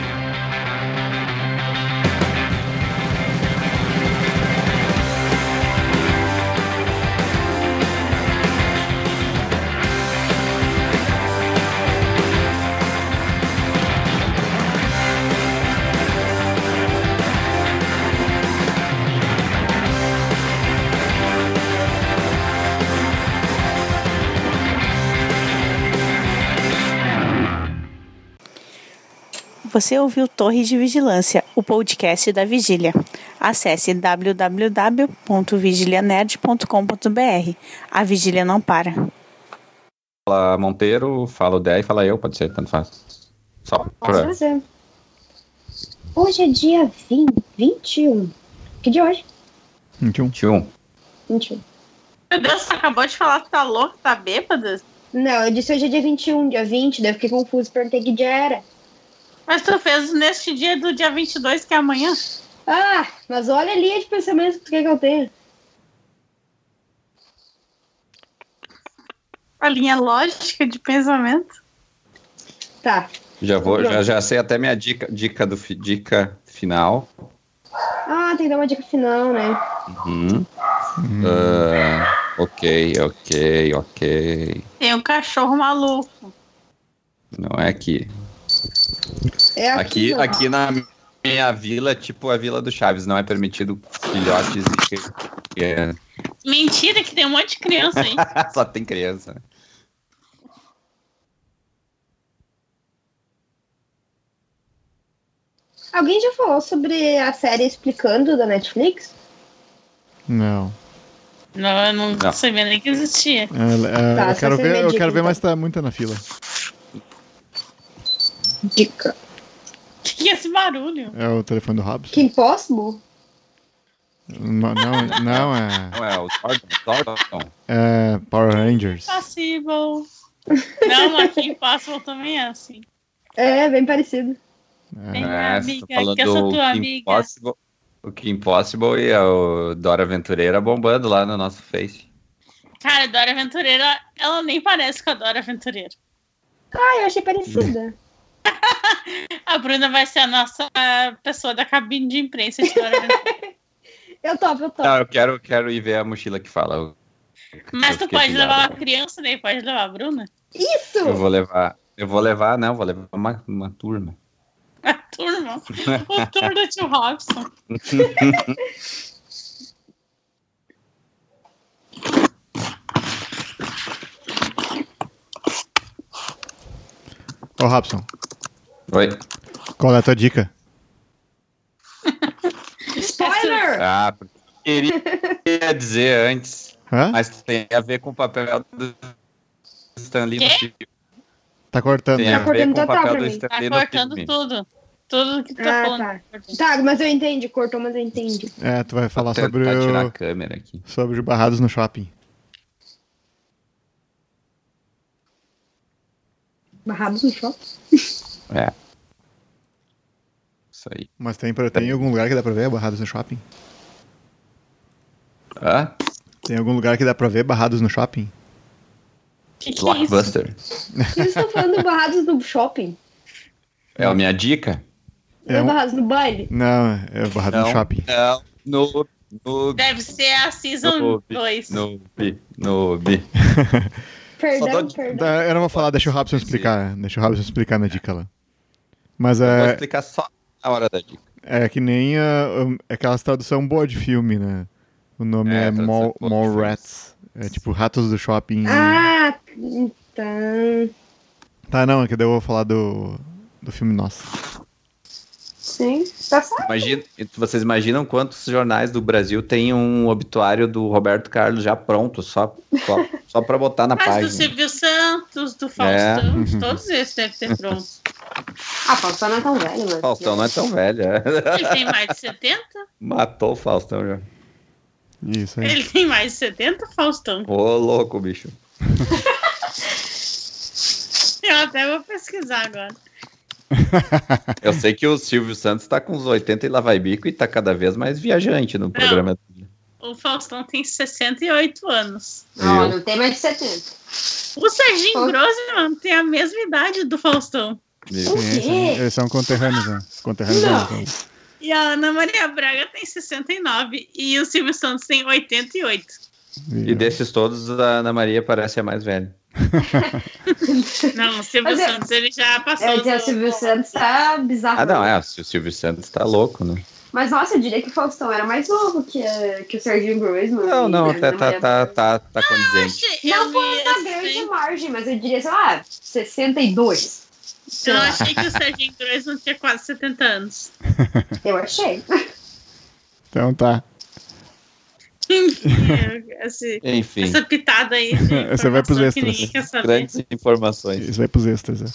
Você ouviu Torre de Vigilância, o podcast da Vigília. Acesse www.vigilianerd.com.br. A vigília não para.
Fala Monteiro, fala o Dé e fala eu, pode ser, tanto faz. Só pra...
fazer. Hoje é dia 20, 21. Que dia é hoje?
21.
21.
21.
Meu Deus, você acabou de falar que tá louco, tá bêbada?
Não, eu disse hoje é dia 21, dia 20, daí eu fiquei confuso, perguntei que dia era.
Mas tu fez neste dia do dia 22, que é amanhã.
Ah, mas olha a linha de pensamento que tu quer que eu tenha.
A linha lógica de pensamento.
Tá.
Já vou,
Pronto.
já, já sei até minha dica, dica do dica final.
Ah, tem que dar uma dica final, né?
Uhum. Ah, ok, ok, ok.
Tem um cachorro maluco.
Não é aqui.
É
Aqui,
não.
aqui na minha vila, é tipo a vila do Chaves, não é permitido filhotes e crianças.
Mentira que tem um monte de criança aí. [laughs]
Só tem criança.
Alguém já falou sobre a série Explicando da Netflix?
Não.
Não, eu não,
Não.
sabia nem que existia.
É, é,
Tá,
eu quero ver, eu quero ver,
então.
mas tá muita na fila.
Dica.
O que, que é esse barulho?
É o telefone do Robson?
Que Impossible?
Não, não, não, é,
Não é o Zordon?
É Power Rangers.
Impossible. Não, aqui Impossible também é assim.
É, bem parecido.
É,
amiga,
você tá falando
que eu sou
do
tua
Kim
amiga.
Possible, o Kim Impossible e o Dora Aventureira bombando lá no nosso Face.
Cara, a Dora Aventureira, ela nem parece com a Dora Aventureira.
Ah, eu achei parecida. [laughs]
A Bruna vai ser a nossa pessoa da cabine de imprensa de. [laughs]
Eu topo, eu topo.
Não, eu quero, quero ir ver a mochila que fala.
Mas
eu
tu pode levar uma criança, daí pode levar a Bruna.
Isso!
Eu vou levar. Eu vou levar, não, vou levar uma, uma turma. [laughs]
A turma. O tour do tio Robson.
Ô, Robson,
Oi.
qual é a tua dica? [laughs]
Spoiler!
Ah, porque eu queria dizer antes,
Hã?
mas tem a ver com o papel do Stanley no filme.
Tá cortando.
Tem
né?
a
Tá
ver
cortando
com o
total
papel do.
Tá
Stanley no
cortando
filme.
tudo. Tudo que tu tá
Ah,
falando.
tá. Tá, mas eu entendi. Cortou, mas eu entendi.
É, tu vai falar
Vou
sobre
tentar tirar a
o,
câmera aqui.
sobre os barrados no shopping.
Barrados no shopping.
É. Isso aí.
Mas tem, pra, tem algum lugar que dá pra ver barrados no shopping?
Hã?
Tem algum lugar que dá pra ver barrados no shopping?
Que que é isso?
Blockbuster.
Eles estão falando barrados no shopping.
É a minha dica?
É
é
um-
barrados no baile.
Não, é barrado no shopping.
Não. No. No.
Deve ser a Season
No-
2.
No. bi, No. bi.
Perdão, perdão.
Tá, Eu não vou falar, deixa o Robson explicar. Deixa o Robson explicar na dica lá. Mas
Eu Vou
é,
explicar só a hora da dica.
é que nem a, é aquelas tradução boa de filme, né? O nome
É,
é, Mall, Mall. Rats. É tipo Ratos do Shopping.
Ah, Tá.
Tá, não, é que daí eu vou falar do, do filme nosso.
Sim, tá certo.
Imagina, vocês imaginam quantos jornais do Brasil têm um obituário do Roberto Carlos já pronto, só, só, só pra botar na
Mas do
página.
Silvio Santos, do
É.
Faustão, todos esses devem ter pronto.
Ah, Faustão não é tão velho, mas.
Faustão não é tão velho, é.
Ele tem mais de 70?
Matou o Faustão já.
Isso aí.
Ele tem mais de 70, Faustão?
Ô, louco, bicho. [laughs]
Eu até vou pesquisar agora. [laughs]
Eu sei que o Silvio Santos tá com uns 80 e lá vai bico e tá cada vez mais viajante no programa dele.
O Faustão tem 68 anos.
Não, não tem mais de 70.
O Serginho Grossman tem a mesma idade do Faustão.
O
Sim, eles, são conterrâneos, né? Conterrâneos
Não.
né?
E a Ana Maria Braga tem 69. E o Silvio Santos tem 88.
E desses todos, a Ana Maria parece a mais velha. [laughs]
Não, o Silvio
Mas
Santos ele já passou.
É, o
do-
Silvio Santos tá bizarro.
Ah, não, é, o Silvio Santos tá louco, né?
Mas nossa, eu diria que o Faustão era mais novo que, eh, que o Serginho Grossman.
Não, não,
e a
tá, tá,
Maria
tá, tá, tá condizente.
Eu
Não
vi
foi na
esse
grande margem, mas eu diria, sei lá, 62. Sei
Eu
lá,
achei que o Serginho Grossman tinha quase 70 anos. [laughs]
eu achei.
Então tá.
Esse-
Enfim,
essa pitada aí. [laughs]
Você vai pros extras.
grandes informações.
Isso vai pros extras. é.